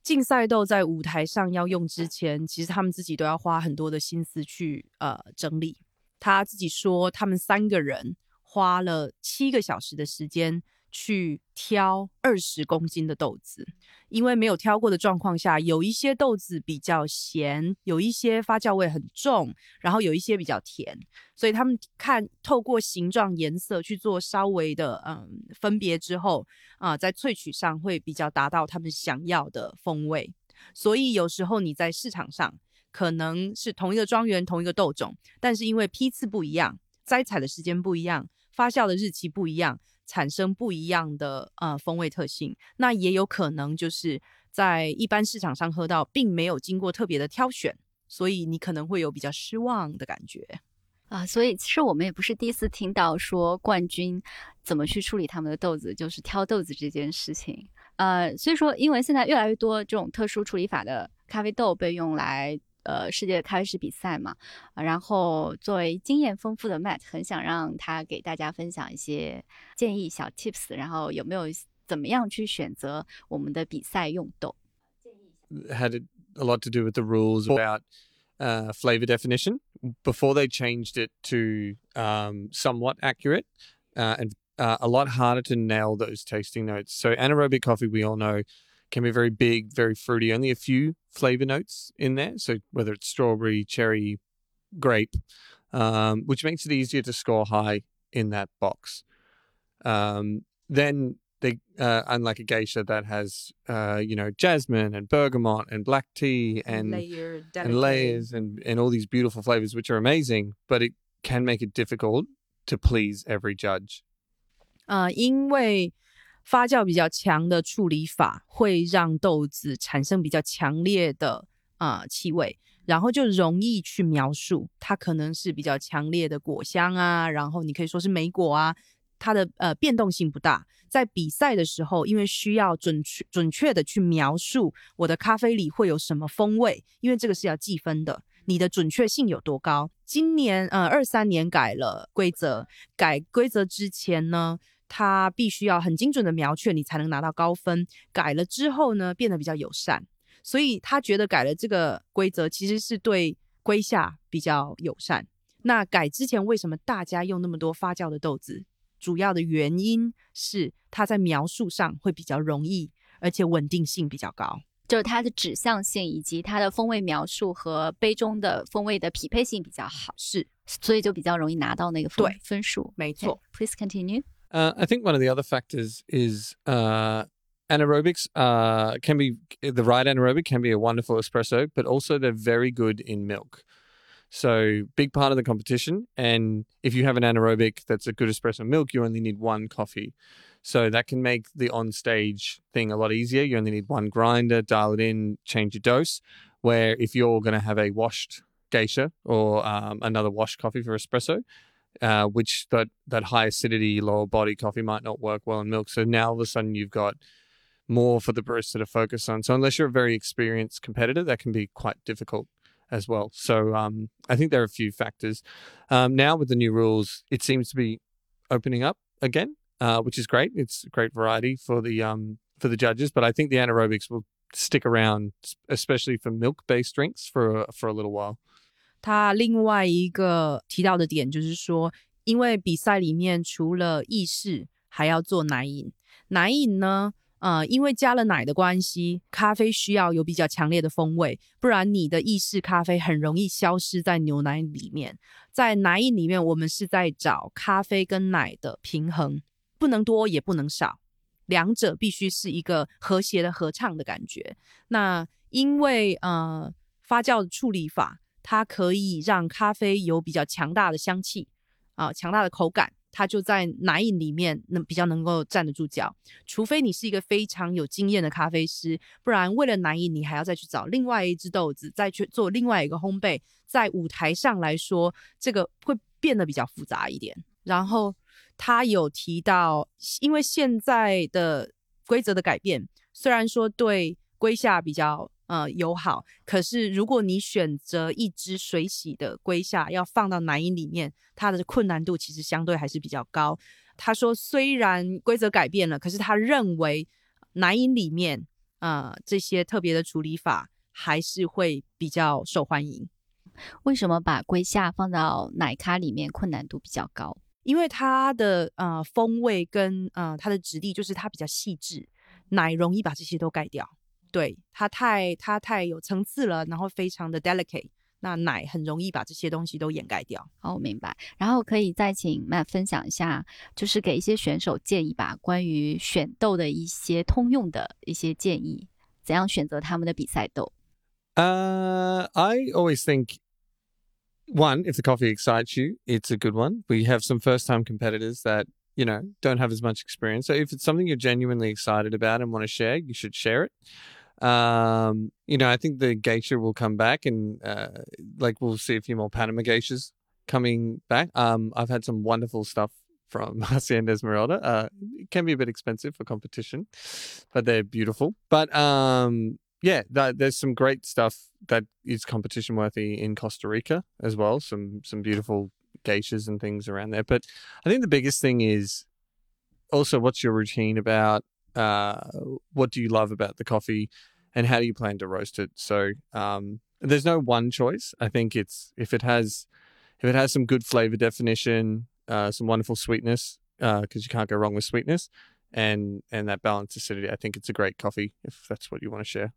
竞赛豆在舞台上要用之前，其实他们自己都要花很多的心思去呃整理。他自己说，他们三个人花了七个小时的时间。去挑二十公斤的豆子，因为没有挑过的状况下，有一些豆子比较咸，有一些发酵味很重，然后有一些比较甜，所以他们看透过形状、颜色去做稍微的嗯分别之后啊，在萃取上会比较达到他们想要的风味。所以有时候你在市场上可能是同一个庄园、同一个豆种，但是因为批次不一样、摘采的时间不一样、发酵的日期不一样。产生不一样的呃风味特性，那也有可能就是在一般市场上喝到，并没有经过特别的挑选，所以你可能会有比较失望的感觉啊。所以其实我们也不是第一次听到说冠军怎么去处理他们的豆子，就是挑豆子这件事情。呃，所以说因为现在越来越多这种特殊处理法的咖啡豆被用来呃世界咖啡师比赛嘛，然后作为经验丰富的 Matt，很想让他给大家分享一些建议小 tips，然后有没有怎么样去选择我们的比赛用豆？Had a lot to do with the rules about uh, flavor definition before they changed it to um, somewhat accurate uh, and uh, a lot harder to nail those tasting notes. So anaerobic coffee, we all know, can be very big, very fruity. Only a few flavor notes in there. So whether it's strawberry, cherry, grape, um, which makes it easier to score high in that box. Um, then they, uh, unlike a geisha that has, uh, you know, jasmine and bergamot and black tea and Layer, and layers and and all these beautiful flavors, which are amazing, but it can make it difficult to please every judge. 呃，因为 发酵比较强的处理法会让豆子产生比较强烈的啊气味，然后就容易去描述它可能是比较强烈的果香啊，然后你可以说是莓果啊，它的呃变动性不大。在比赛的时候，因为需要准确准确的去描述我的咖啡里会有什么风味，因为这个是要计分的，你的准确性有多高？今年呃二三年改了规则，改规则之前呢？它必须要很精准的描确，你才能拿到高分。改了之后呢，变得比较友善，所以他觉得改了这个规则其实是对龟下比较友善。那改之前为什么大家用那么多发酵的豆子？主要的原因是它在描述上会比较容易，而且稳定性比较高，就是它的指向性以及它的风味描述和杯中的风味的匹配性比较好，是，所以就比较容易拿到那个分分数。没错，Please continue. Uh, I think one of the other factors is uh, anaerobics uh, can be the right anaerobic can be a wonderful espresso, but also they're very good in milk. So big part of the competition. And if you have an anaerobic that's a good espresso milk, you only need one coffee. So that can make the on stage thing a lot easier. You only need one grinder, dial it in, change your dose. Where if you're going to have a washed geisha or um, another washed coffee for espresso, uh, which that that high acidity, lower body coffee might not work well in milk. So now all of a sudden you've got more for the barista to focus on. So unless you're a very experienced competitor, that can be quite difficult as well. So um, I think there are a few factors. Um, now with the new rules, it seems to be opening up again, uh, which is great. It's a great variety for the um, for the judges. But I think the anaerobics will stick around, especially for milk-based drinks, for for a little while. 他另外一个提到的点就是说，因为比赛里面除了意式，还要做奶饮。奶饮呢，呃，因为加了奶的关系，咖啡需要有比较强烈的风味，不然你的意式咖啡很容易消失在牛奶里面。在奶饮里面，我们是在找咖啡跟奶的平衡，不能多也不能少，两者必须是一个和谐的合唱的感觉。那因为呃发酵处理法。它可以让咖啡有比较强大的香气啊，强大的口感，它就在奶饮里面能比较能够站得住脚。除非你是一个非常有经验的咖啡师，不然为了奶饮，你还要再去找另外一只豆子，再去做另外一个烘焙。在舞台上来说，这个会变得比较复杂一点。然后他有提到，因为现在的规则的改变，虽然说对龟下比较。呃，友好。可是，如果你选择一只水洗的龟下要放到奶饮里面，它的困难度其实相对还是比较高。他说，虽然规则改变了，可是他认为奶饮里面呃这些特别的处理法还是会比较受欢迎。为什么把龟下放到奶咖里面困难度比较高？因为它的呃风味跟呃它的质地就是它比较细致，奶容易把这些都盖掉。对它太它太有层次了，然后非常的 delicate，那奶很容易把这些东西都掩盖掉。哦，明白。然后可以再请 Matt 分享一下，就是给一些选手建议吧，关于选豆的一些通用的一些建议，怎样选择他们的比赛豆？Uh, I always think one, if the coffee excites you, it's a good one. We have some first-time competitors that you know don't have as much experience. So if it's something you're genuinely excited about and want to share, you should share it. Um, you know, I think the geisha will come back, and uh, like we'll see a few more Panama geishas coming back. Um, I've had some wonderful stuff from Hacienda Esmeralda. Uh, it can be a bit expensive for competition, but they're beautiful. But um, yeah, that, there's some great stuff that is competition worthy in Costa Rica as well. Some some beautiful geishas and things around there. But I think the biggest thing is also what's your routine about? Uh, what do you love about the coffee, and how do you plan to roast it? So um, there's no one choice. I think it's if it has if it has some good flavor definition, uh, some wonderful sweetness, because uh, you can't go wrong with sweetness, and and that balanced acidity. I think it's a great coffee if that's what you want to share.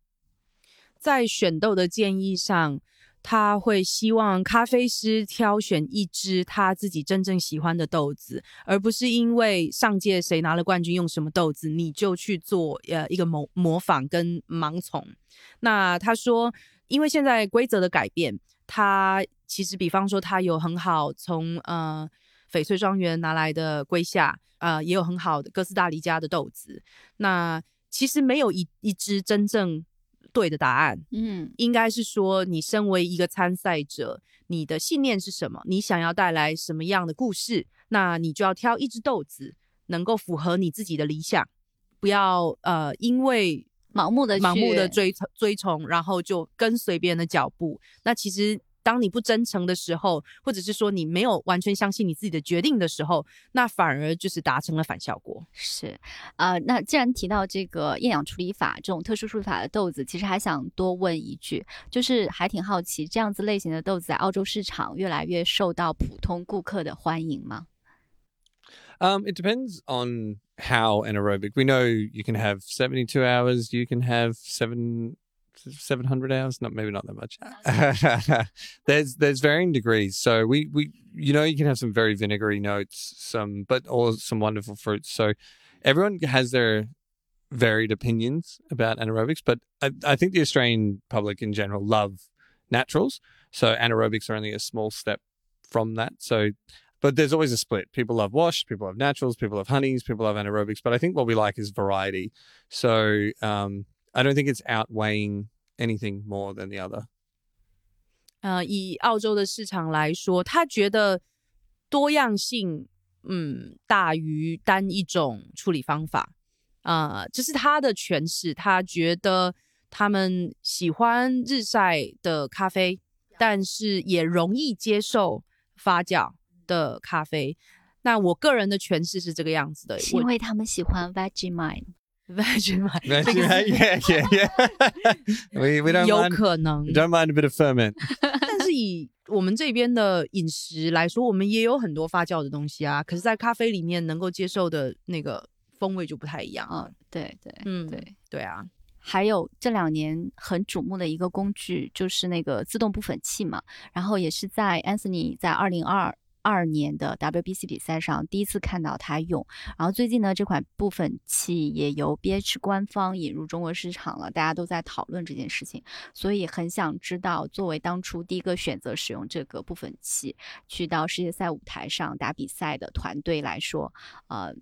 在选豆的建议上， 他会希望咖啡师挑选一支他自己真正喜欢的豆子，而不是因为上届谁拿了冠军用什么豆子，你就去做呃一个模模仿跟盲从。那他说，因为现在规则的改变，他其实比方说他有很好从呃翡翠庄园拿来的龟夏，呃也有很好的哥斯达黎加的豆子。那其实没有一一支真正。对的答案，嗯，应该是说，你身为一个参赛者，你的信念是什么？你想要带来什么样的故事？那你就要挑一只豆子，能够符合你自己的理想，不要呃，因为盲目的盲目的追从追从，然后就跟随别人的脚步。那其实。当你不真诚的时候，或者是说你没有完全相信你自己的决定的时候，那反而就是达成了反效果。是，呃，那既然提到这个厌氧处理法这种特殊处理法的豆子，其实还想多问一句，就是还挺好奇，这样子类型的豆子在澳洲市场越来越受到普通顾客的欢迎吗？Um, it depends on how anaerobic. We know you can have seventy-two hours. You can have seven. 700 hours not maybe not that much there's there's varying degrees so we we you know you can have some very vinegary notes some but or some wonderful fruits so everyone has their varied opinions about anaerobics but I, I think the australian public in general love naturals so anaerobics are only a small step from that so but there's always a split. People love wash, people love naturals, people love honeys, people love anaerobics. But I think what we like is variety. So um, I don't think it's outweighing anything more than the other. 呃，以澳洲的市场来说，他觉得多样性，嗯，大于单一种处理方法。啊、呃，这是他的诠释。他觉得他们喜欢日晒的咖啡，但是也容易接受发酵的咖啡。那我个人的诠释是这个样子的，因为他们喜欢 Vegemite。Vegemite. Vegemite, yeah, yeah, yeah. we we don't 有 mind, 可能 we，don't mind a bit of ferment. 但是以我们这边的饮食来说，我们也有很多发酵的东西啊。可是，在咖啡里面能够接受的那个风味就不太一样啊。对对，嗯，对对啊。还有这两年很瞩目的一个工具，就是那个自动部粉器嘛。然后也是在 Anthony 在二零二。二年的 WBC 比赛上第一次看到它用，然后最近呢，这款部分器也由 BH 官方引入中国市场了，大家都在讨论这件事情，所以很想知道，作为当初第一个选择使用这个部分器去到世界赛舞台上打比赛的团队来说，呃，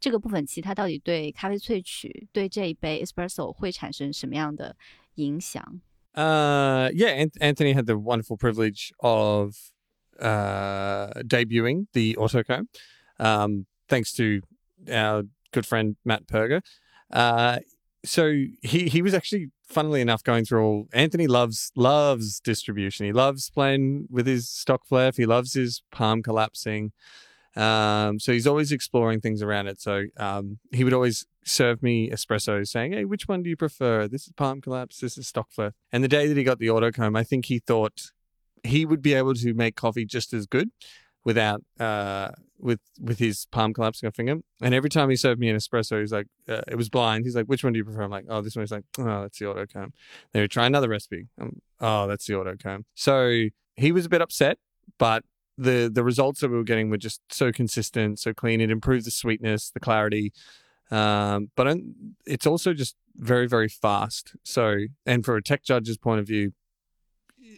这个部分器它到底对咖啡萃取、对这一杯 Espresso 会产生什么样的影响？Uh, yeah, Anthony had the wonderful privilege of uh, debuting the Autocomb, um, thanks to our good friend Matt Perger. Uh, so he he was actually, funnily enough, going through all. Anthony loves loves distribution. He loves playing with his stock flare. He loves his palm collapsing. Um, so he's always exploring things around it. So um, he would always serve me espresso, saying, "Hey, which one do you prefer? This is palm collapse. This is stock flare." And the day that he got the autocomb, I think he thought he would be able to make coffee just as good without uh with with his palm collapsing a finger. And every time he served me an espresso, he's like, uh, it was blind. He's like, which one do you prefer? I'm like, oh, this one. He's like, oh, that's the auto comb. Then we try another recipe. I'm, oh, that's the auto comb. So he was a bit upset, but the the results that we were getting were just so consistent, so clean. It improved the sweetness, the clarity. Um, but it's also just very, very fast. So, and for a tech judge's point of view,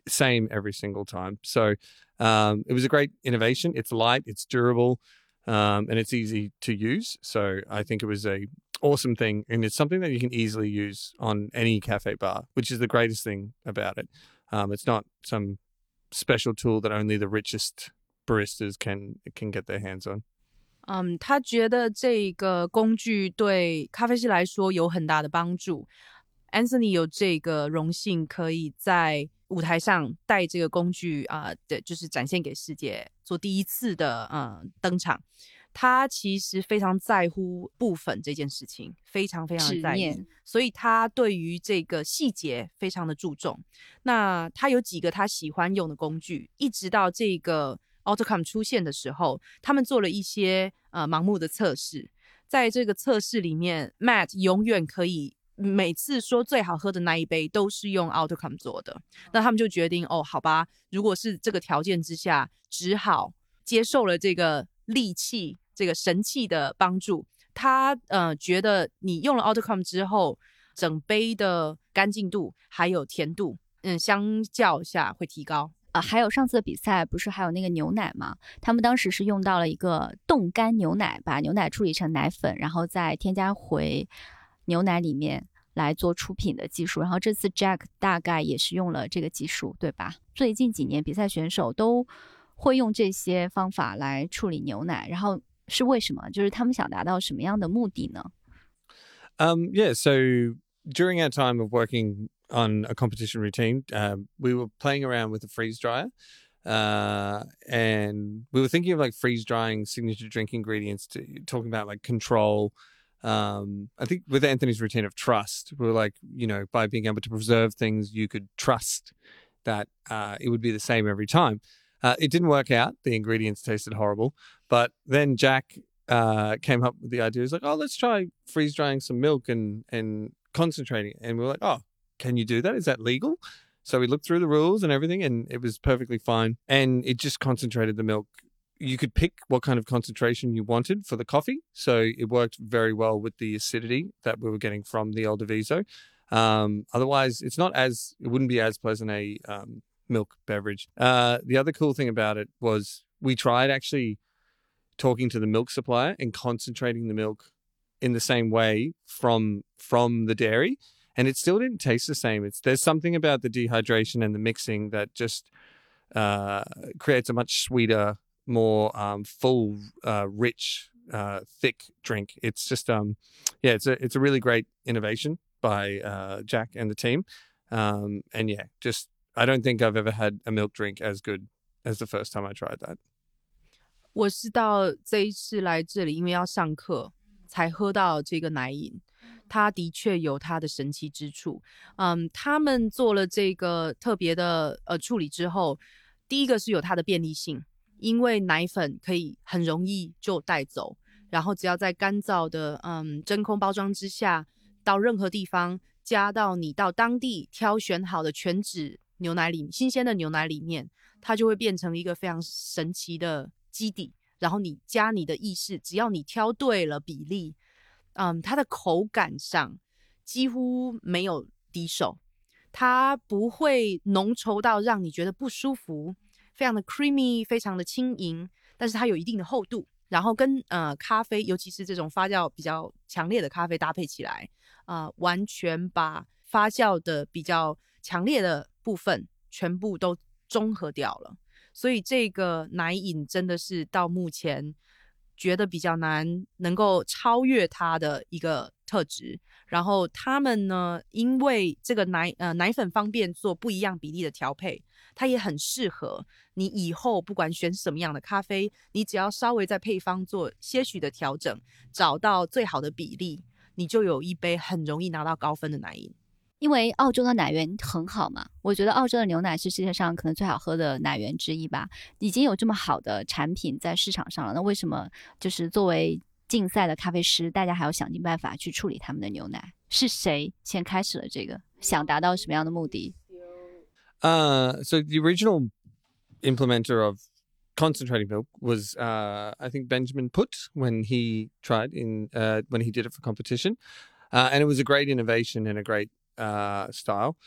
same every single time. So um, it was a great innovation. It's light, it's durable, um, and it's easy to use. So I think it was a awesome thing, and it's something that you can easily use on any cafe bar, which is the greatest thing about it. Um, it's not some special tool that only the richest baristas can can get their hands on. 嗯，他觉得这个工具对咖啡师来说有很大的帮助。 Anthony 有这个荣幸，可以在 舞台上带这个工具啊的，就是展现给世界，做第一次的嗯登场。他其实非常在乎部分这件事情，非常非常在意，所以他对于这个细节非常的注重。那他有几个他喜欢用的工具，一直到这个 AutoCom 出现的时候，他们做了一些呃盲目的测试。在这个测试里面，Matt 永远可以每次说最好喝的那一杯都是用 auto come 做的。那他们就决定，哦，好吧，如果是这个条件之下，只好接受了这个利器。这个神器的帮助，他呃觉得你用了 auto come 之后，整杯的干净度还有甜度，嗯，相较下会提高啊。还有上次的比赛不是还有那个牛奶吗？他们当时是用到了一个冻干牛奶，把牛奶处理成奶粉，然后再添加回牛奶里面来做出品的技术。然后这次 Jack 大概也是用了这个技术，对吧？最近几年比赛选手都会用这些方法来处理牛奶，然后。是为什么？就是他们想达到什么样的目的呢？Um, yeah, so during our time of working on a competition routine, uh, we were playing around with the freeze dryer. Uh, and we were thinking of like freeze drying signature drink ingredients to talking about like control. Um, I think with Anthony's routine of trust, we were like, you know, by being able to preserve things, you could trust that uh, it would be the same every time. Uh, it didn't work out. The ingredients tasted horrible. But then Jack uh, came up with the idea. He's like, oh, let's try freeze drying some milk and and concentrating. And we are like, oh, can you do that? Is that legal? So we looked through the rules and everything, and it was perfectly fine. And it just concentrated the milk. You could pick what kind of concentration you wanted for the coffee. So it worked very well with the acidity that we were getting from the El Diviso. Um, otherwise, it's not as, it wouldn't be as pleasant a um, milk beverage. Uh, the other cool thing about it was we tried actually talking to the milk supplier and concentrating the milk in the same way from from the dairy and it still didn't taste the same it's there's something about the dehydration and the mixing that just uh, creates a much sweeter more um, full uh, rich uh, thick drink it's just um yeah it's a it's a really great innovation by uh, jack and the team um, and yeah just i don't think i've ever had a milk drink as good as the first time i tried that 我是到这一次来这里，因为要上课，才喝到这个奶饮。它的确有它的神奇之处。嗯，他们做了这个特别的呃处理之后，第一个是有它的便利性， 因为奶粉可以很容易就带走，然后只要在干燥的嗯真空包装之下，到任何地方加到你到当地挑选好的全脂牛奶里，新鲜的牛奶里面，它就会变成一个非常神奇的。基底，然后你加你的意式，只要你挑对了比例，嗯，它的口感上几乎没有敌手，它不会浓稠到让你觉得不舒服，非常的 creamy，非常的轻盈，但是它有一定的厚度，然后跟呃咖啡，尤其是这种发酵比较强烈的咖啡搭配起来，啊，完全把发酵的比较强烈的部分全部都中和掉了。所以这个奶饮真的是到目前觉得比较难能够超越它的一个特质。然后他们呢，因为这个奶呃奶粉方便做不一样比例的调配，它也很适合你以后不管选什么样的咖啡，你只要稍微在配方做些许的调整，找到最好的比例，你就有一杯很容易拿到高分的奶饮。因为澳洲的奶源很好嘛，我觉得澳洲的牛奶是世界上可能最好喝的奶源之一吧。已经有这么好的产品在市场上了，那为什么就是作为竞赛的咖啡师，大家还要想尽办法去处理他们的牛奶？是谁先开始了这个？想达到什么样的目的？Uh, so the original implementer of concentrating milk was, uh, I think Benjamin Put when he tried in, uh, when he did it for competition, uh, and it was a great innovation and a great uh, style.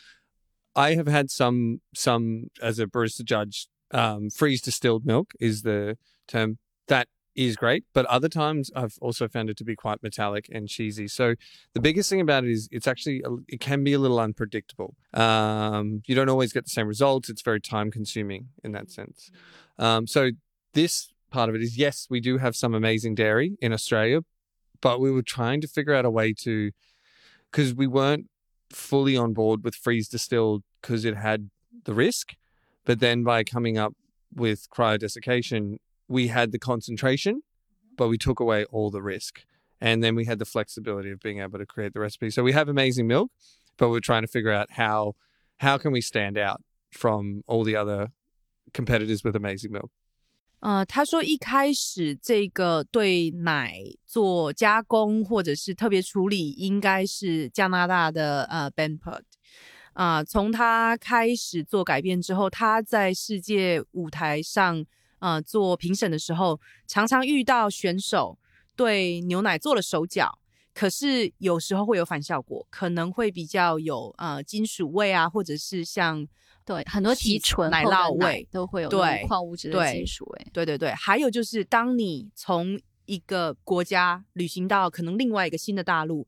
I have had some some as a barista judge. Um, freeze distilled milk is the term that is great, but other times I've also found it to be quite metallic and cheesy. So the biggest thing about it is it's actually it can be a little unpredictable. Um, you don't always get the same results. It's very time consuming in that sense. Um, so this part of it is yes, we do have some amazing dairy in Australia, but we were trying to figure out a way to because we weren't fully on board with freeze distilled because it had the risk. But then by coming up with cryodesiccation, we had the concentration, but we took away all the risk. And then we had the flexibility of being able to create the recipe. So we have amazing milk, but we're trying to figure out how how can we stand out from all the other competitors with amazing milk. 呃，他说一开始这个对奶做加工或者是特别处理，应该是加拿大的呃 Benpert 啊。从他开始做改变之后，他在世界舞台上 呃做评审的时候，常常遇到选手对牛奶做了手脚，可是有时候会有反效果，可能会比较有呃金属味啊，或者是像。对，很多提纯奶酪味都会有对矿物质的金属味。对对对，还有就是，当你从一个国家旅行到可能另外一个新的大陆，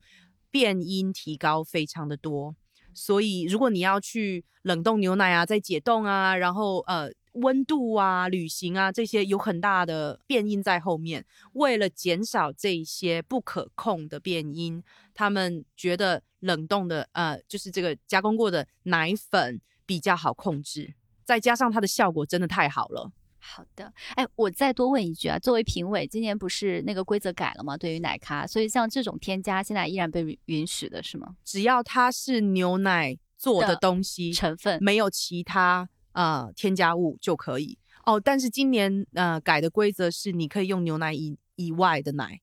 变音提高非常的多。所以，如果你要去冷冻牛奶啊，再解冻啊，然后呃温度啊、旅行啊这些有很大的变音在后面。为了减少这些不可控的变音，他们觉得冷冻的呃就是这个加工过的奶粉。比较好控制，再加上它的效果真的太好了。好的，哎，我再多问一句啊，作为评委，今年不是那个规则改了吗？对于奶咖，所以像这种添加现在依然被允许的是吗？只要它是牛奶做的东西成分，没有其他呃添加物就可以哦。但是今年呃改的规则是，你可以用牛奶以以外的奶，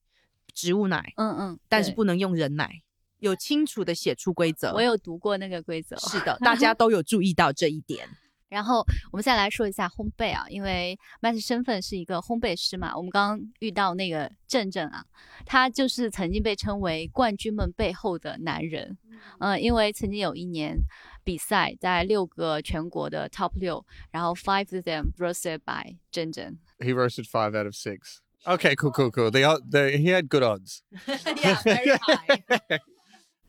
植物奶，嗯嗯，但是不能用人奶。有清楚的写出规则，我有读过那个规则，是的，大家 都有注意到这一点。然后我们再来说一下烘焙啊，因为 Matt 身份是一个烘焙师嘛，我们刚刚遇到那个正正啊，他就是曾经被称为冠军们背后的男人，嗯，因为曾经有一年比赛在六个全国的 Top 六，然后 five of them roasted by 正正，He roasted five out of six. Okay, cool, cool, cool. They are, they he had good odds. Yeah, very high.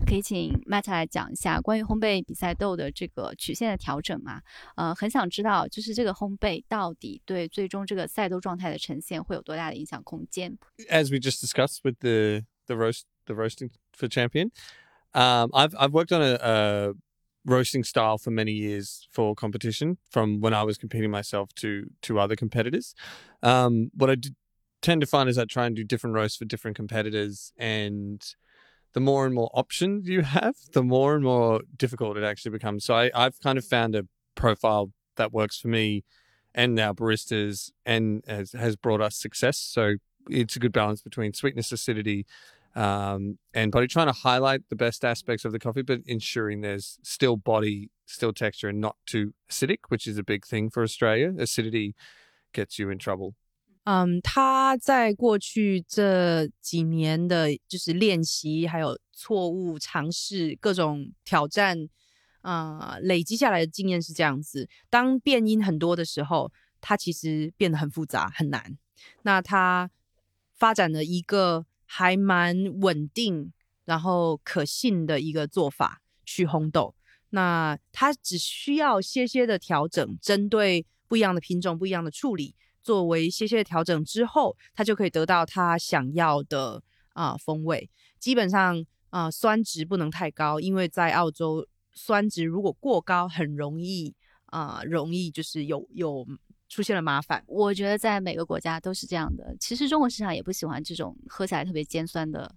可以请 Matt 来讲一下关于烘焙比赛豆的这个曲线的调整吗？呃，很想知道，就是这个烘焙到底对最终这个赛豆状态的呈现会有多大的影响空间？As we just discussed with the the roast the roasting for champion, um, I've I've worked on a, a roasting style for many years for competition, from when I was competing myself to to other competitors. Um, what I tend to find is I try and do different roasts for different competitors and the more and more options you have, the more and more difficult it actually becomes. So I, I've kind of found a profile that works for me and our baristas and has, has brought us success. So it's a good balance between sweetness, acidity, um, and body, trying to highlight the best aspects of the coffee, but ensuring there's still body, still texture, and not too acidic, which is a big thing for Australia. Acidity gets you in trouble. 嗯，他在过去这几年的，就是练习，还有错误尝试，各种挑战，啊，累积下来的经验是这样子。当变音很多的时候，它其实变得很复杂，很难。那他发展了一个还蛮稳定，然后可信的一个做法去烘豆。那他只需要些些的调整，针对不一样的品种，不一样的处理。作为些些调整之后，它就可以得到它想要的啊风味。基本上啊，酸值不能太高，因为在澳洲酸值如果过高，很容易啊，容易就是有有出现了麻烦。我觉得在每个国家都是这样的。其实中国市场也不喜欢这种喝起来特别尖酸的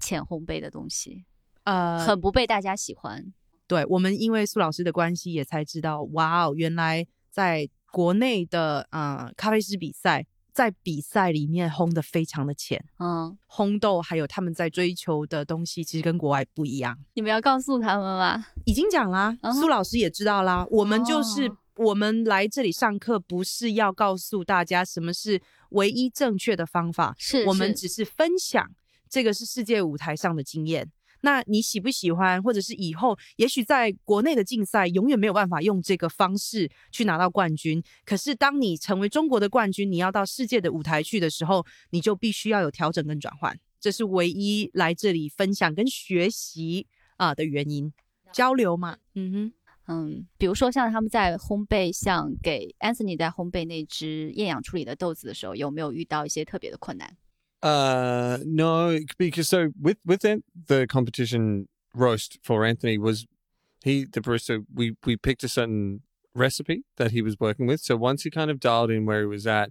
浅烘焙的东西，呃，很不被大家喜欢。对我们因为苏老师的关系，也才知道，哇哦，原来在。国内的啊咖啡师比赛，在比赛里面烘的非常的浅，嗯，烘豆还有他们在追求的东西，其实跟国外不一样。你们要告诉他们吗？已经讲啦，苏老师也知道啦。我们就是我们来这里上课，不是要告诉大家什么是唯一正确的方法，是我们只是分享这个是世界舞台上的经验。那你喜不喜欢，或者是以后也许在国内的竞赛永远没有办法用这个方式去拿到冠军。可是当你成为中国的冠军，你要到世界的舞台去的时候，你就必须要有调整跟转换。这是唯一来这里分享跟学习啊的原因，交流嘛。嗯哼，嗯，比如说像他们在烘焙，像给 Anthony 在烘焙那只厌氧处理的豆子的时候，有没有遇到一些特别的困难？Uh, no, because so with with the competition roast for Anthony was he the barista we we picked a certain recipe that he was working with. So once he kind of dialed in where he was at,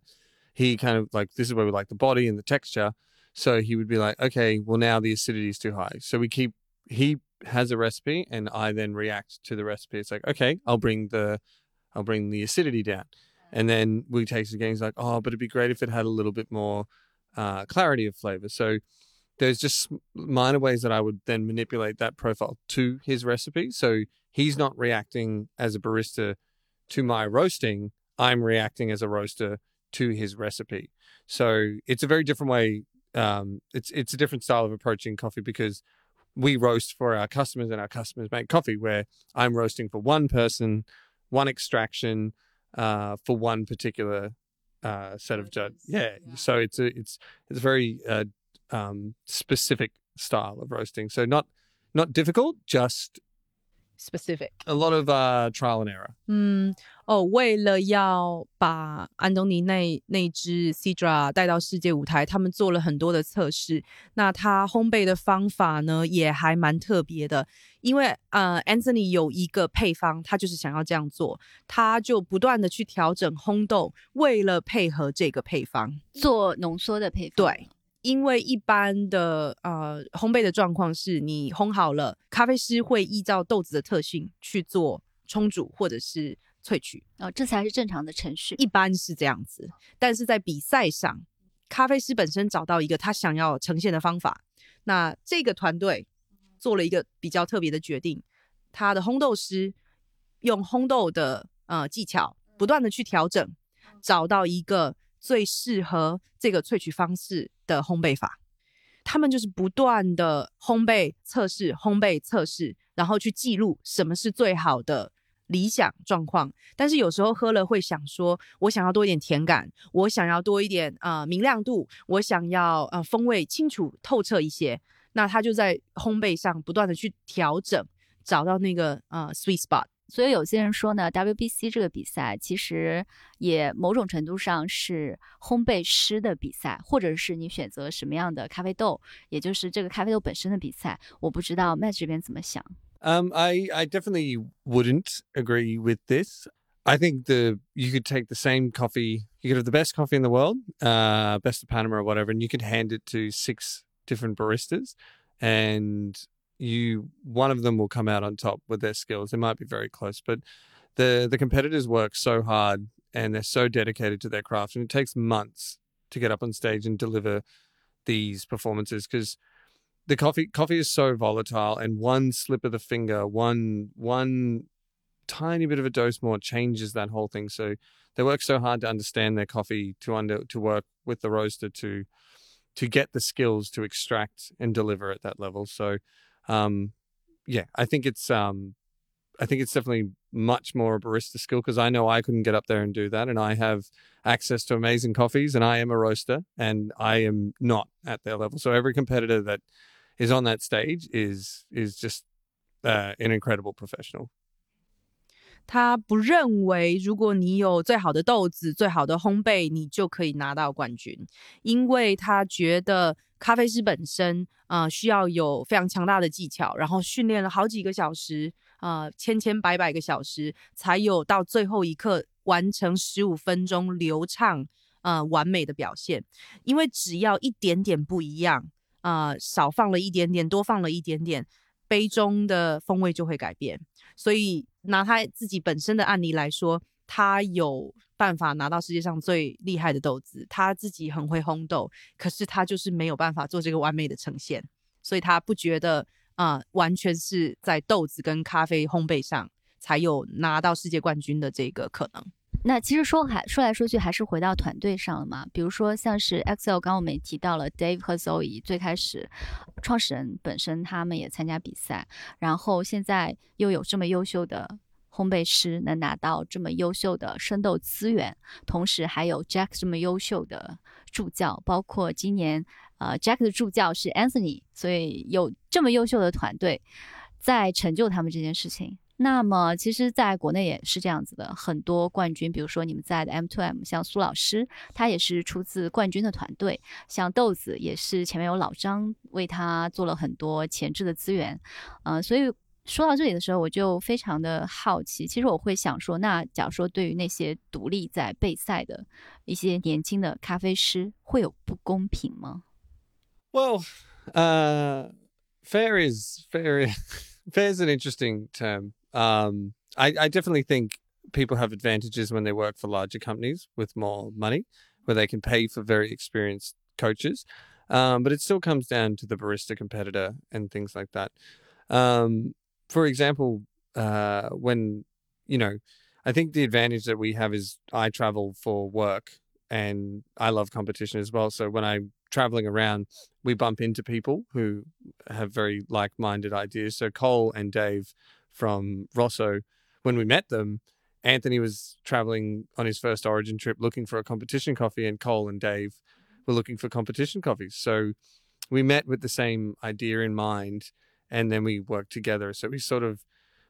he kind of like this is where we like the body and the texture. So he would be like, okay, well now the acidity is too high. So we keep he has a recipe and I then react to the recipe. It's like, okay, I'll bring the I'll bring the acidity down. And then we taste it again. He's like, oh, but it'd be great if it had a little bit more uh, clarity of flavor. So there's just minor ways that I would then manipulate that profile to his recipe. So he's not reacting as a barista to my roasting. I'm reacting as a roaster to his recipe. So it's a very different way. Um, it's it's a different style of approaching coffee because we roast for our customers and our customers make coffee. Where I'm roasting for one person, one extraction, uh, for one particular uh, set of judge. Yeah. yeah. So it's a it's it's a very uh, um, specific style of roasting. So not not difficult, just specific. A lot of uh, trial and error. 嗯，哦，为了要把安东尼那那只 Cedra 带到世界舞台，他们做了很多的测试。那他烘焙的方法呢，也还蛮特别的。因为呃，Anthony 有一个配方，他就是想要这样做，他就不断的去调整烘豆，为了配合这个配方做浓缩的配方。对。因为一般的呃烘焙的状况是，你烘好了，咖啡师会依照豆子的特性去做冲煮或者是萃取，哦，这才是正常的程序，一般是这样子。但是在比赛上，咖啡师本身找到一个他想要呈现的方法，那这个团队做了一个比较特别的决定，他的烘豆师用烘豆的呃技巧，不断的去调整，找到一个。最适合这个萃取方式的烘焙法，他们就是不断的烘焙测试、烘焙测试，然后去记录什么是最好的理想状况。但是有时候喝了会想说，我想要多一点甜感，我想要多一点呃明亮度，我想要呃风味清楚透彻一些。那他就在烘焙上不断的去调整，找到那个呃 sweet spot。所以有些人说呢，WBC 这个比赛其实也某种程度上是烘焙师的比赛，或者是你选择什么样的咖啡豆，也就是这个咖啡豆本身的比赛。我不知道 Matt 这边怎么想。Um, I I definitely wouldn't agree with this. I think the you could take the same coffee, you could have the best coffee in the world, uh, best of Panama or whatever, and you could hand it to six different baristas, and you one of them will come out on top with their skills. They might be very close, but the the competitors work so hard and they're so dedicated to their craft, and it takes months to get up on stage and deliver these performances because the coffee coffee is so volatile, and one slip of the finger, one one tiny bit of a dose more changes that whole thing. So they work so hard to understand their coffee, to under to work with the roaster to to get the skills to extract and deliver at that level. So um, yeah, I think it's um, I think it's definitely much more a barista skill because I know I couldn't get up there and do that, and I have access to amazing coffees, and I am a roaster, and I am not at their level. So every competitor that is on that stage is is just uh, an incredible professional. 他不认为，如果你有最好的豆子、最好的烘焙，你就可以拿到冠军，因为他觉得咖啡师本身啊需要有非常强大的技巧，然后训练了好几个小时啊，千千百百个小时，才有到最后一刻完成十五分钟流畅啊完美的表现。因为只要一点点不一样 啊，少放了一点点，多放了一点点。杯中的风味就会改变，所以拿他自己本身的案例来说，他有办法拿到世界上最厉害的豆子，他自己很会烘豆，可是他就是没有办法做这个完美的呈现，所以他不觉得啊，完全是在豆子跟咖啡烘焙上才有拿到世界冠军的这个可能。那其实说还说来说去还是回到团队上了嘛，比如说像是 Excel，刚刚我们也提到了 Dave 和 Zoe，最开始创始人本身他们也参加比赛，然后现在又有这么优秀的烘焙师能拿到这么优秀的生豆资源，同时还有 Jack 这么优秀的助教，包括今年呃 Jack 的助教是 Anthony，所以有这么优秀的团队在成就他们这件事情。那么，其实在国内也是这样子的，很多冠军，比如说你们在的 M to M，像苏老师，他也是出自冠军的团队，像豆子也是前面有老张为他做了很多前置的资源，呃，所以说到这里的时候，我就非常的好奇，其实我会想说，那假如说对于那些独立在备赛的一些年轻的咖啡师，会有不公平吗？Well, uh, fair is fair. fair is an interesting term. Um, I, I definitely think people have advantages when they work for larger companies with more money, where they can pay for very experienced coaches. Um, but it still comes down to the barista competitor and things like that. Um, for example, uh, when you know, I think the advantage that we have is I travel for work and I love competition as well. So when I'm traveling around, we bump into people who have very like-minded ideas. So Cole and Dave from Rosso, when we met them, Anthony was traveling on his first Origin trip looking for a competition coffee, and Cole and Dave were looking for competition coffees. So we met with the same idea in mind, and then we worked together. So we sort of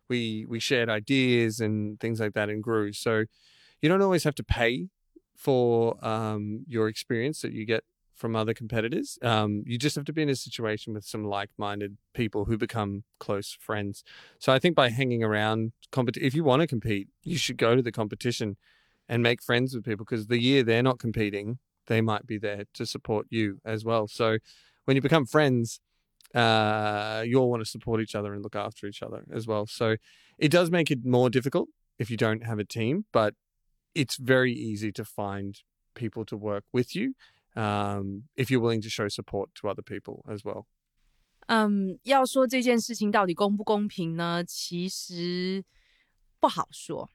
we we shared ideas and things like that, and grew. So you don't always have to pay for um, your experience that you get from other competitors. Um, you just have to be in a situation with some like-minded people who become close friends. So I think by hanging around, compet- if you want to compete, you should go to the competition and make friends with people because the year they're not competing, they might be there to support you as well. So when you become friends, uh, you all want to support each other and look after each other as well. So it does make it more difficult if you don't have a team, but it's very easy to find people to work with you um, if you're willing to show support to other people as well. 嗯，要说这件事情到底公不公平呢？其实不好说。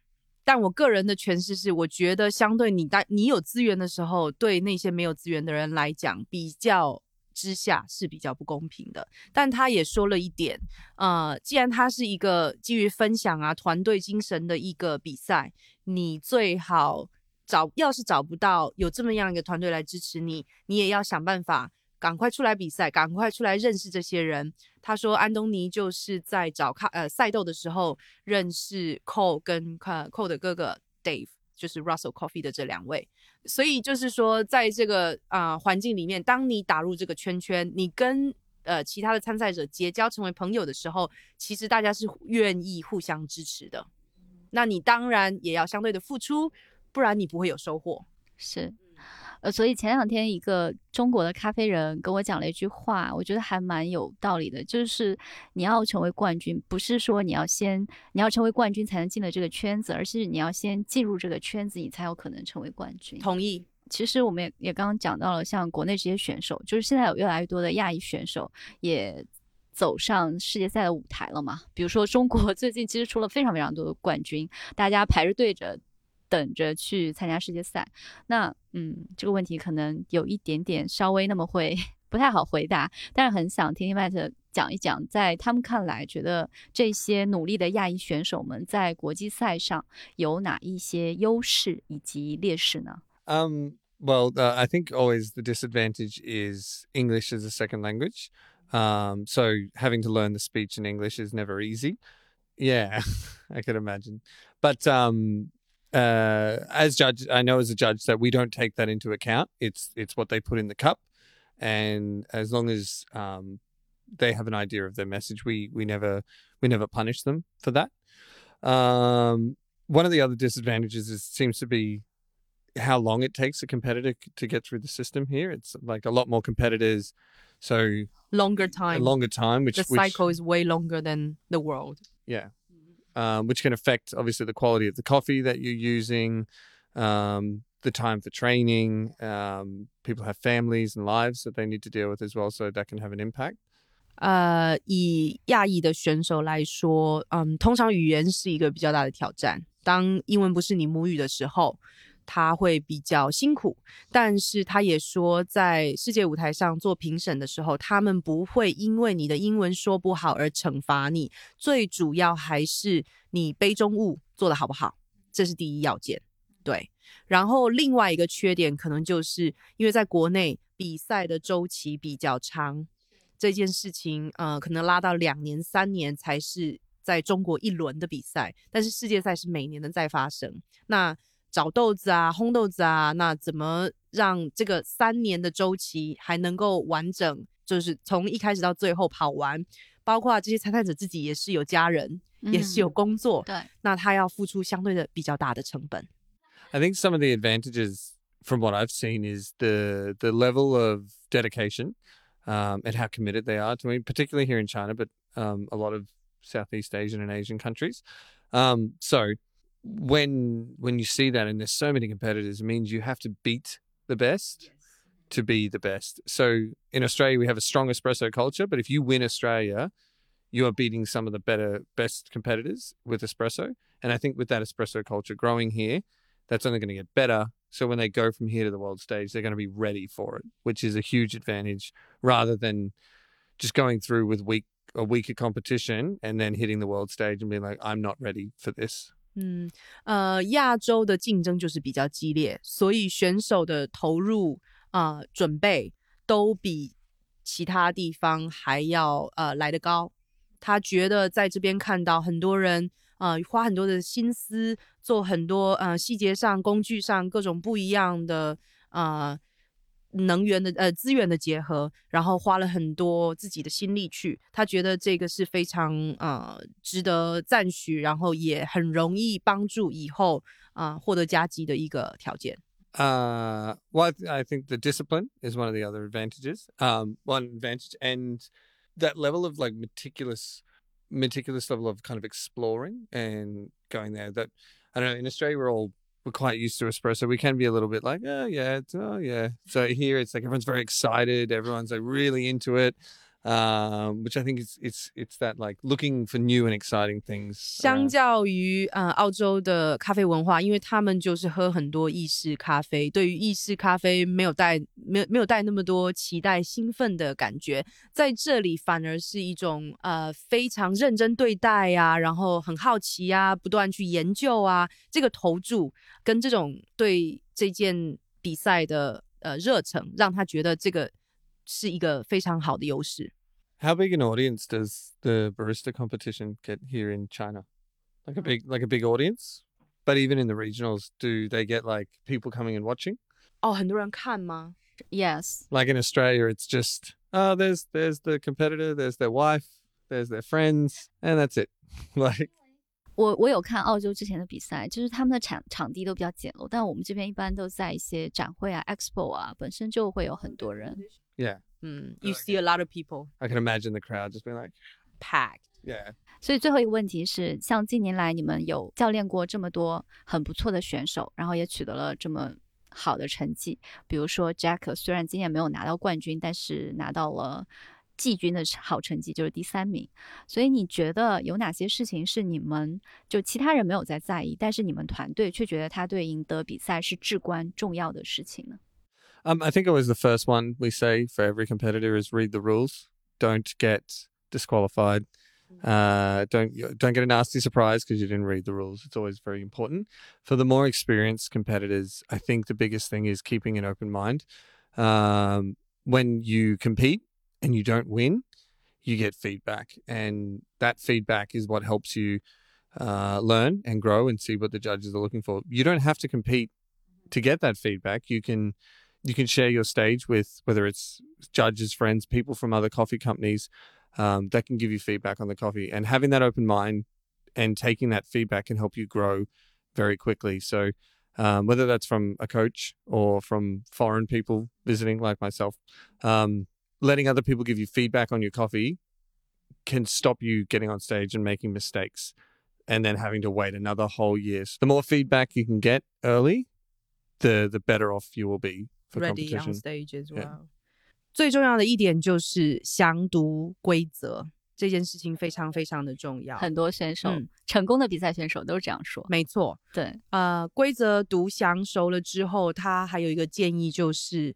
但我个人的诠释是，我觉得相对你当你有资源的时候，对那些没有资源的人来讲，比较之下是比较不公平的。但他也说了一点，呃，既然他是一个基于分享啊、团队精神的一个比赛，你最好。找要是找不到有这么样一个团队来支持你，你也要想办法赶快出来比赛，赶快出来认识这些人。他说，安东尼就是在找卡呃赛斗的时候认识 Cole 跟 Cole 的哥哥 Dave，就是 Russell Coffee 的这两位。所以就是说，在这个啊环境里面，当你打入这个圈圈，你跟呃其他的参赛者结交成为朋友的时候，其实大家是愿意互相支持的。那你当然也要相对的付出。不然你不会有收获。是，呃，所以前两天一个中国的咖啡人跟我讲了一句话，我觉得还蛮有道理的，就是你要成为冠军，不是说你要先你要成为冠军才能进了这个圈子，而是你要先进入这个圈子，你才有可能成为冠军。同意。其实我们也也刚刚讲到了，像国内这些选手，就是现在有越来越多的亚裔选手也走上世界赛的舞台了嘛。比如说中国 最近其实出了非常非常多的冠军，大家排着队着。等着去参加世界赛，那嗯，这个问题可能有一点点稍微那么会不太好回答，但是很想听听 Matt 讲一讲，在他们看来，觉得这些努力的亚裔选手们在国际赛上有哪一些优势以及劣势呢？Um, well, uh, I think always the disadvantage is English as a second language. Um, so having to learn the speech in English is never easy. Yeah, I can imagine. But um, uh, as judge, I know as a judge that we don't take that into account. It's it's what they put in the cup, and as long as um, they have an idea of their message, we we never we never punish them for that. Um, one of the other disadvantages is seems to be how long it takes a competitor to get through the system here. It's like a lot more competitors, so longer time, longer time. Which the cycle which, is way longer than the world. Yeah, um, which can affect obviously the quality of the coffee that you're using, um, the time for training. Um, people have families and lives that they need to deal with as well, so that can have an impact. 呃，以亚裔的选手来说，嗯，通常语言是一个比较大的挑战。当英文不是你母语的时候， 他会比较辛苦，但是他也说，在世界舞台上做评审的时候，他们不会因为你的英文说不好而惩罚你，最主要还是你杯中物做的好不好，这是第一要件。对，然后另外一个缺点可能就是因为在国内比赛的周期比较长，这件事情呃可能拉到两年三年才是。在中国一轮的比赛，但是世界赛是每年的在发生。那找豆子啊，烘豆子啊，那怎么让这个三年的周期还能够完整，就是从一开始到最后跑完？包括这些参赛者自己也是有家人，也是有工作，对，那他要付出相对的比较大的成本。 I think some of the advantages from what I've seen is the the level of dedication um, and how committed they are to me, particularly here in China, but um, a lot of Southeast Asian and Asian countries. Um, so when when you see that and there's so many competitors, it means you have to beat the best to be the best. So in Australia, we have a strong espresso culture, but if you win Australia, you are beating some of the better best competitors with espresso. And I think with that espresso culture growing here, that's only going to get better. So when they go from here to the world stage, they're going to be ready for it, which is a huge advantage rather than just going through with weak a weaker competition and then hitting the world stage and being like, I'm not ready for this. 嗯，呃，亚洲的竞争就是比较激烈，所以选手的投入啊、准备都比其他地方还要呃来得高。他觉得在这边看到很多人呃花很多的心思，做很多呃细节上、工具上各种不一样的呃能源的呃资源的结合，然后花了很多自己的心力去，他觉得这个是非常呃值得赞许，然后也很容易帮助以后啊、呃获得加级的一个条件。 Uh, well, I, th- I think the discipline is one of the other advantages. Um, one advantage, and that level of like meticulous, meticulous level of kind of exploring and going there. That I don't know. In Australia, we're all we're quite used to espresso. We can be a little bit like, oh yeah, oh yeah. So here, it's like everyone's very excited. Everyone's like really into it. Um, which I think is it's it's that like looking for new and exciting things. 相 around. 较于呃澳洲的咖啡文化，因为他们就是喝很多意式咖啡，对于意式咖啡没有带没有没有带那么多期待兴奋的感觉，在这里反而是一种呃非常认真对待呀、然后很好奇呀、不断去研究啊，这个投注跟这种对这件比赛的呃热忱，让他觉得这个 是一个非常好的优势。 How big an audience does the barista competition get here in China? Like a big, like a big audience. But even in the regionals, do they get like people coming and watching? 哦，很多人看吗？ Yes， Like in Australia, it's just oh, there's there's the competitor, there's their wife, there's their friends, and that's it. like 我我有看澳洲之前的比赛，就是他们的场场地都比较简陋，但我们这边一般都在一些展会啊、expo 啊，本身就会有很多人。 Yeah, 嗯，You see a lot of people I can imagine the crowd just being like, packed。yeah. 所以最后一个问题是，像近年来你们有教练过这么多很不错的选手，然后也取得了这么好的成绩，比如说 Jack，虽然今年没有拿到冠军，但是拿到了季军的好成绩，就是第三名。所以你觉得有哪些事情是你们就其他人没有在在意，但是你们团队却觉得他对赢得比赛是至关重要的事情呢？Um, I think always the first one we say for every competitor is read the rules. Don't get disqualified. Uh, don't don't get a nasty surprise because you didn't read the rules. It's always very important. For the more experienced competitors, I think the biggest thing is keeping an open mind. Um, when you compete and you don't win, you get feedback, and that feedback is what helps you uh, learn and grow and see what the judges are looking for. You don't have to compete to get that feedback. You can you can share your stage with whether it's judges, friends, people from other coffee companies um, that can give you feedback on the coffee. And having that open mind and taking that feedback can help you grow very quickly. So um, whether that's from a coach or from foreign people visiting, like myself, um, letting other people give you feedback on your coffee can stop you getting on stage and making mistakes and then having to wait another whole year. So the more feedback you can get early, the the better off you will be for ready on stage as Yeah. well。最重要的一点就是详读规则，这件事情非常非常的重要。很多选手、嗯成功的比赛选手都是这样说。没错，对，呃，规则读详熟了之后，他还有一个建议就是，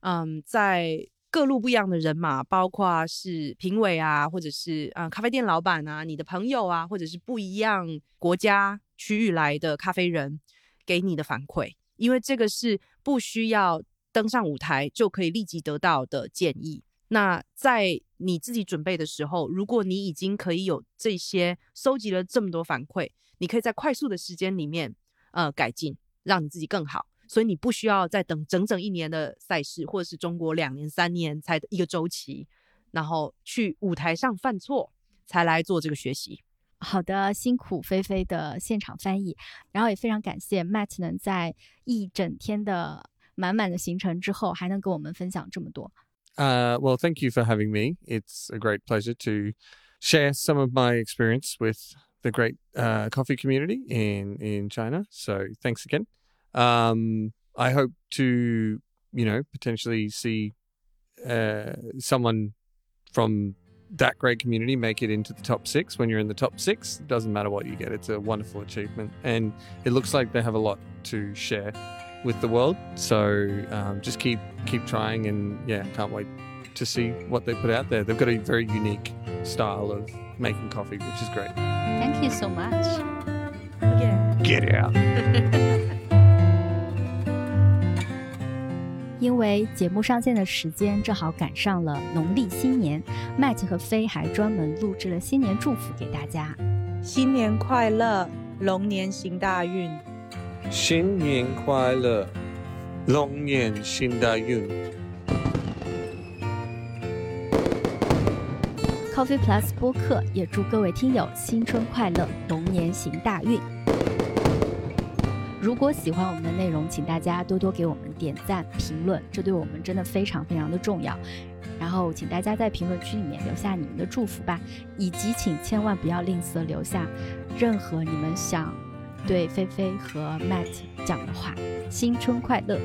嗯，在各路不一样的人马，包括是评委啊，或者是呃咖啡店老板啊，你的朋友啊，或者是不一样国家区域来的咖啡人给你的反馈，因为这个是不需要登上舞台就可以立即得到的建议。那在你自己准备的时候，如果你已经可以有这些收集了这么多反馈，你可以在快速的时间里面呃改进，让你自己更好。所以你不需要再等整整一年的赛事，或者是中国两年、三年才一个周期，然后去舞台上犯错才来做这个学习。好的，辛苦菲菲的现场翻译，然后也非常感谢 Matt 能在一整天的满满的行程之后，还能跟我们分享这么多。Uh, well, thank you for having me. It's a great pleasure to share some of my experience with the great uh, coffee community in in China. So thanks again. Um, I hope to, you know, potentially see uh, someone from that great community make it into the top six. When you're in the top six, it doesn't matter what you get. It's a wonderful achievement, and it looks like they have a lot to share with the world. So um, just keep keep trying, and yeah, can't wait to see what they put out there. They've got a very unique style of making coffee, which is great. Thank you so much. Yeah. Get out. 因为节目上线的时间正好赶上了农历新年，Matt 和飞还专门录制了新年祝福给大家。新年快乐，龙年行大运。 新年快乐，龙年行大运。Coffee Plus 播客也祝各位听友新春快乐，龙年行大运。如果喜欢我们的内容，请大家多多给我们点赞、评论，这对我们真的非常非常的重要。然后，请大家在评论区里面留下你们的祝福吧，以及请千万不要吝啬留下任何你们想对菲菲和 Matt 讲的话。新春快乐！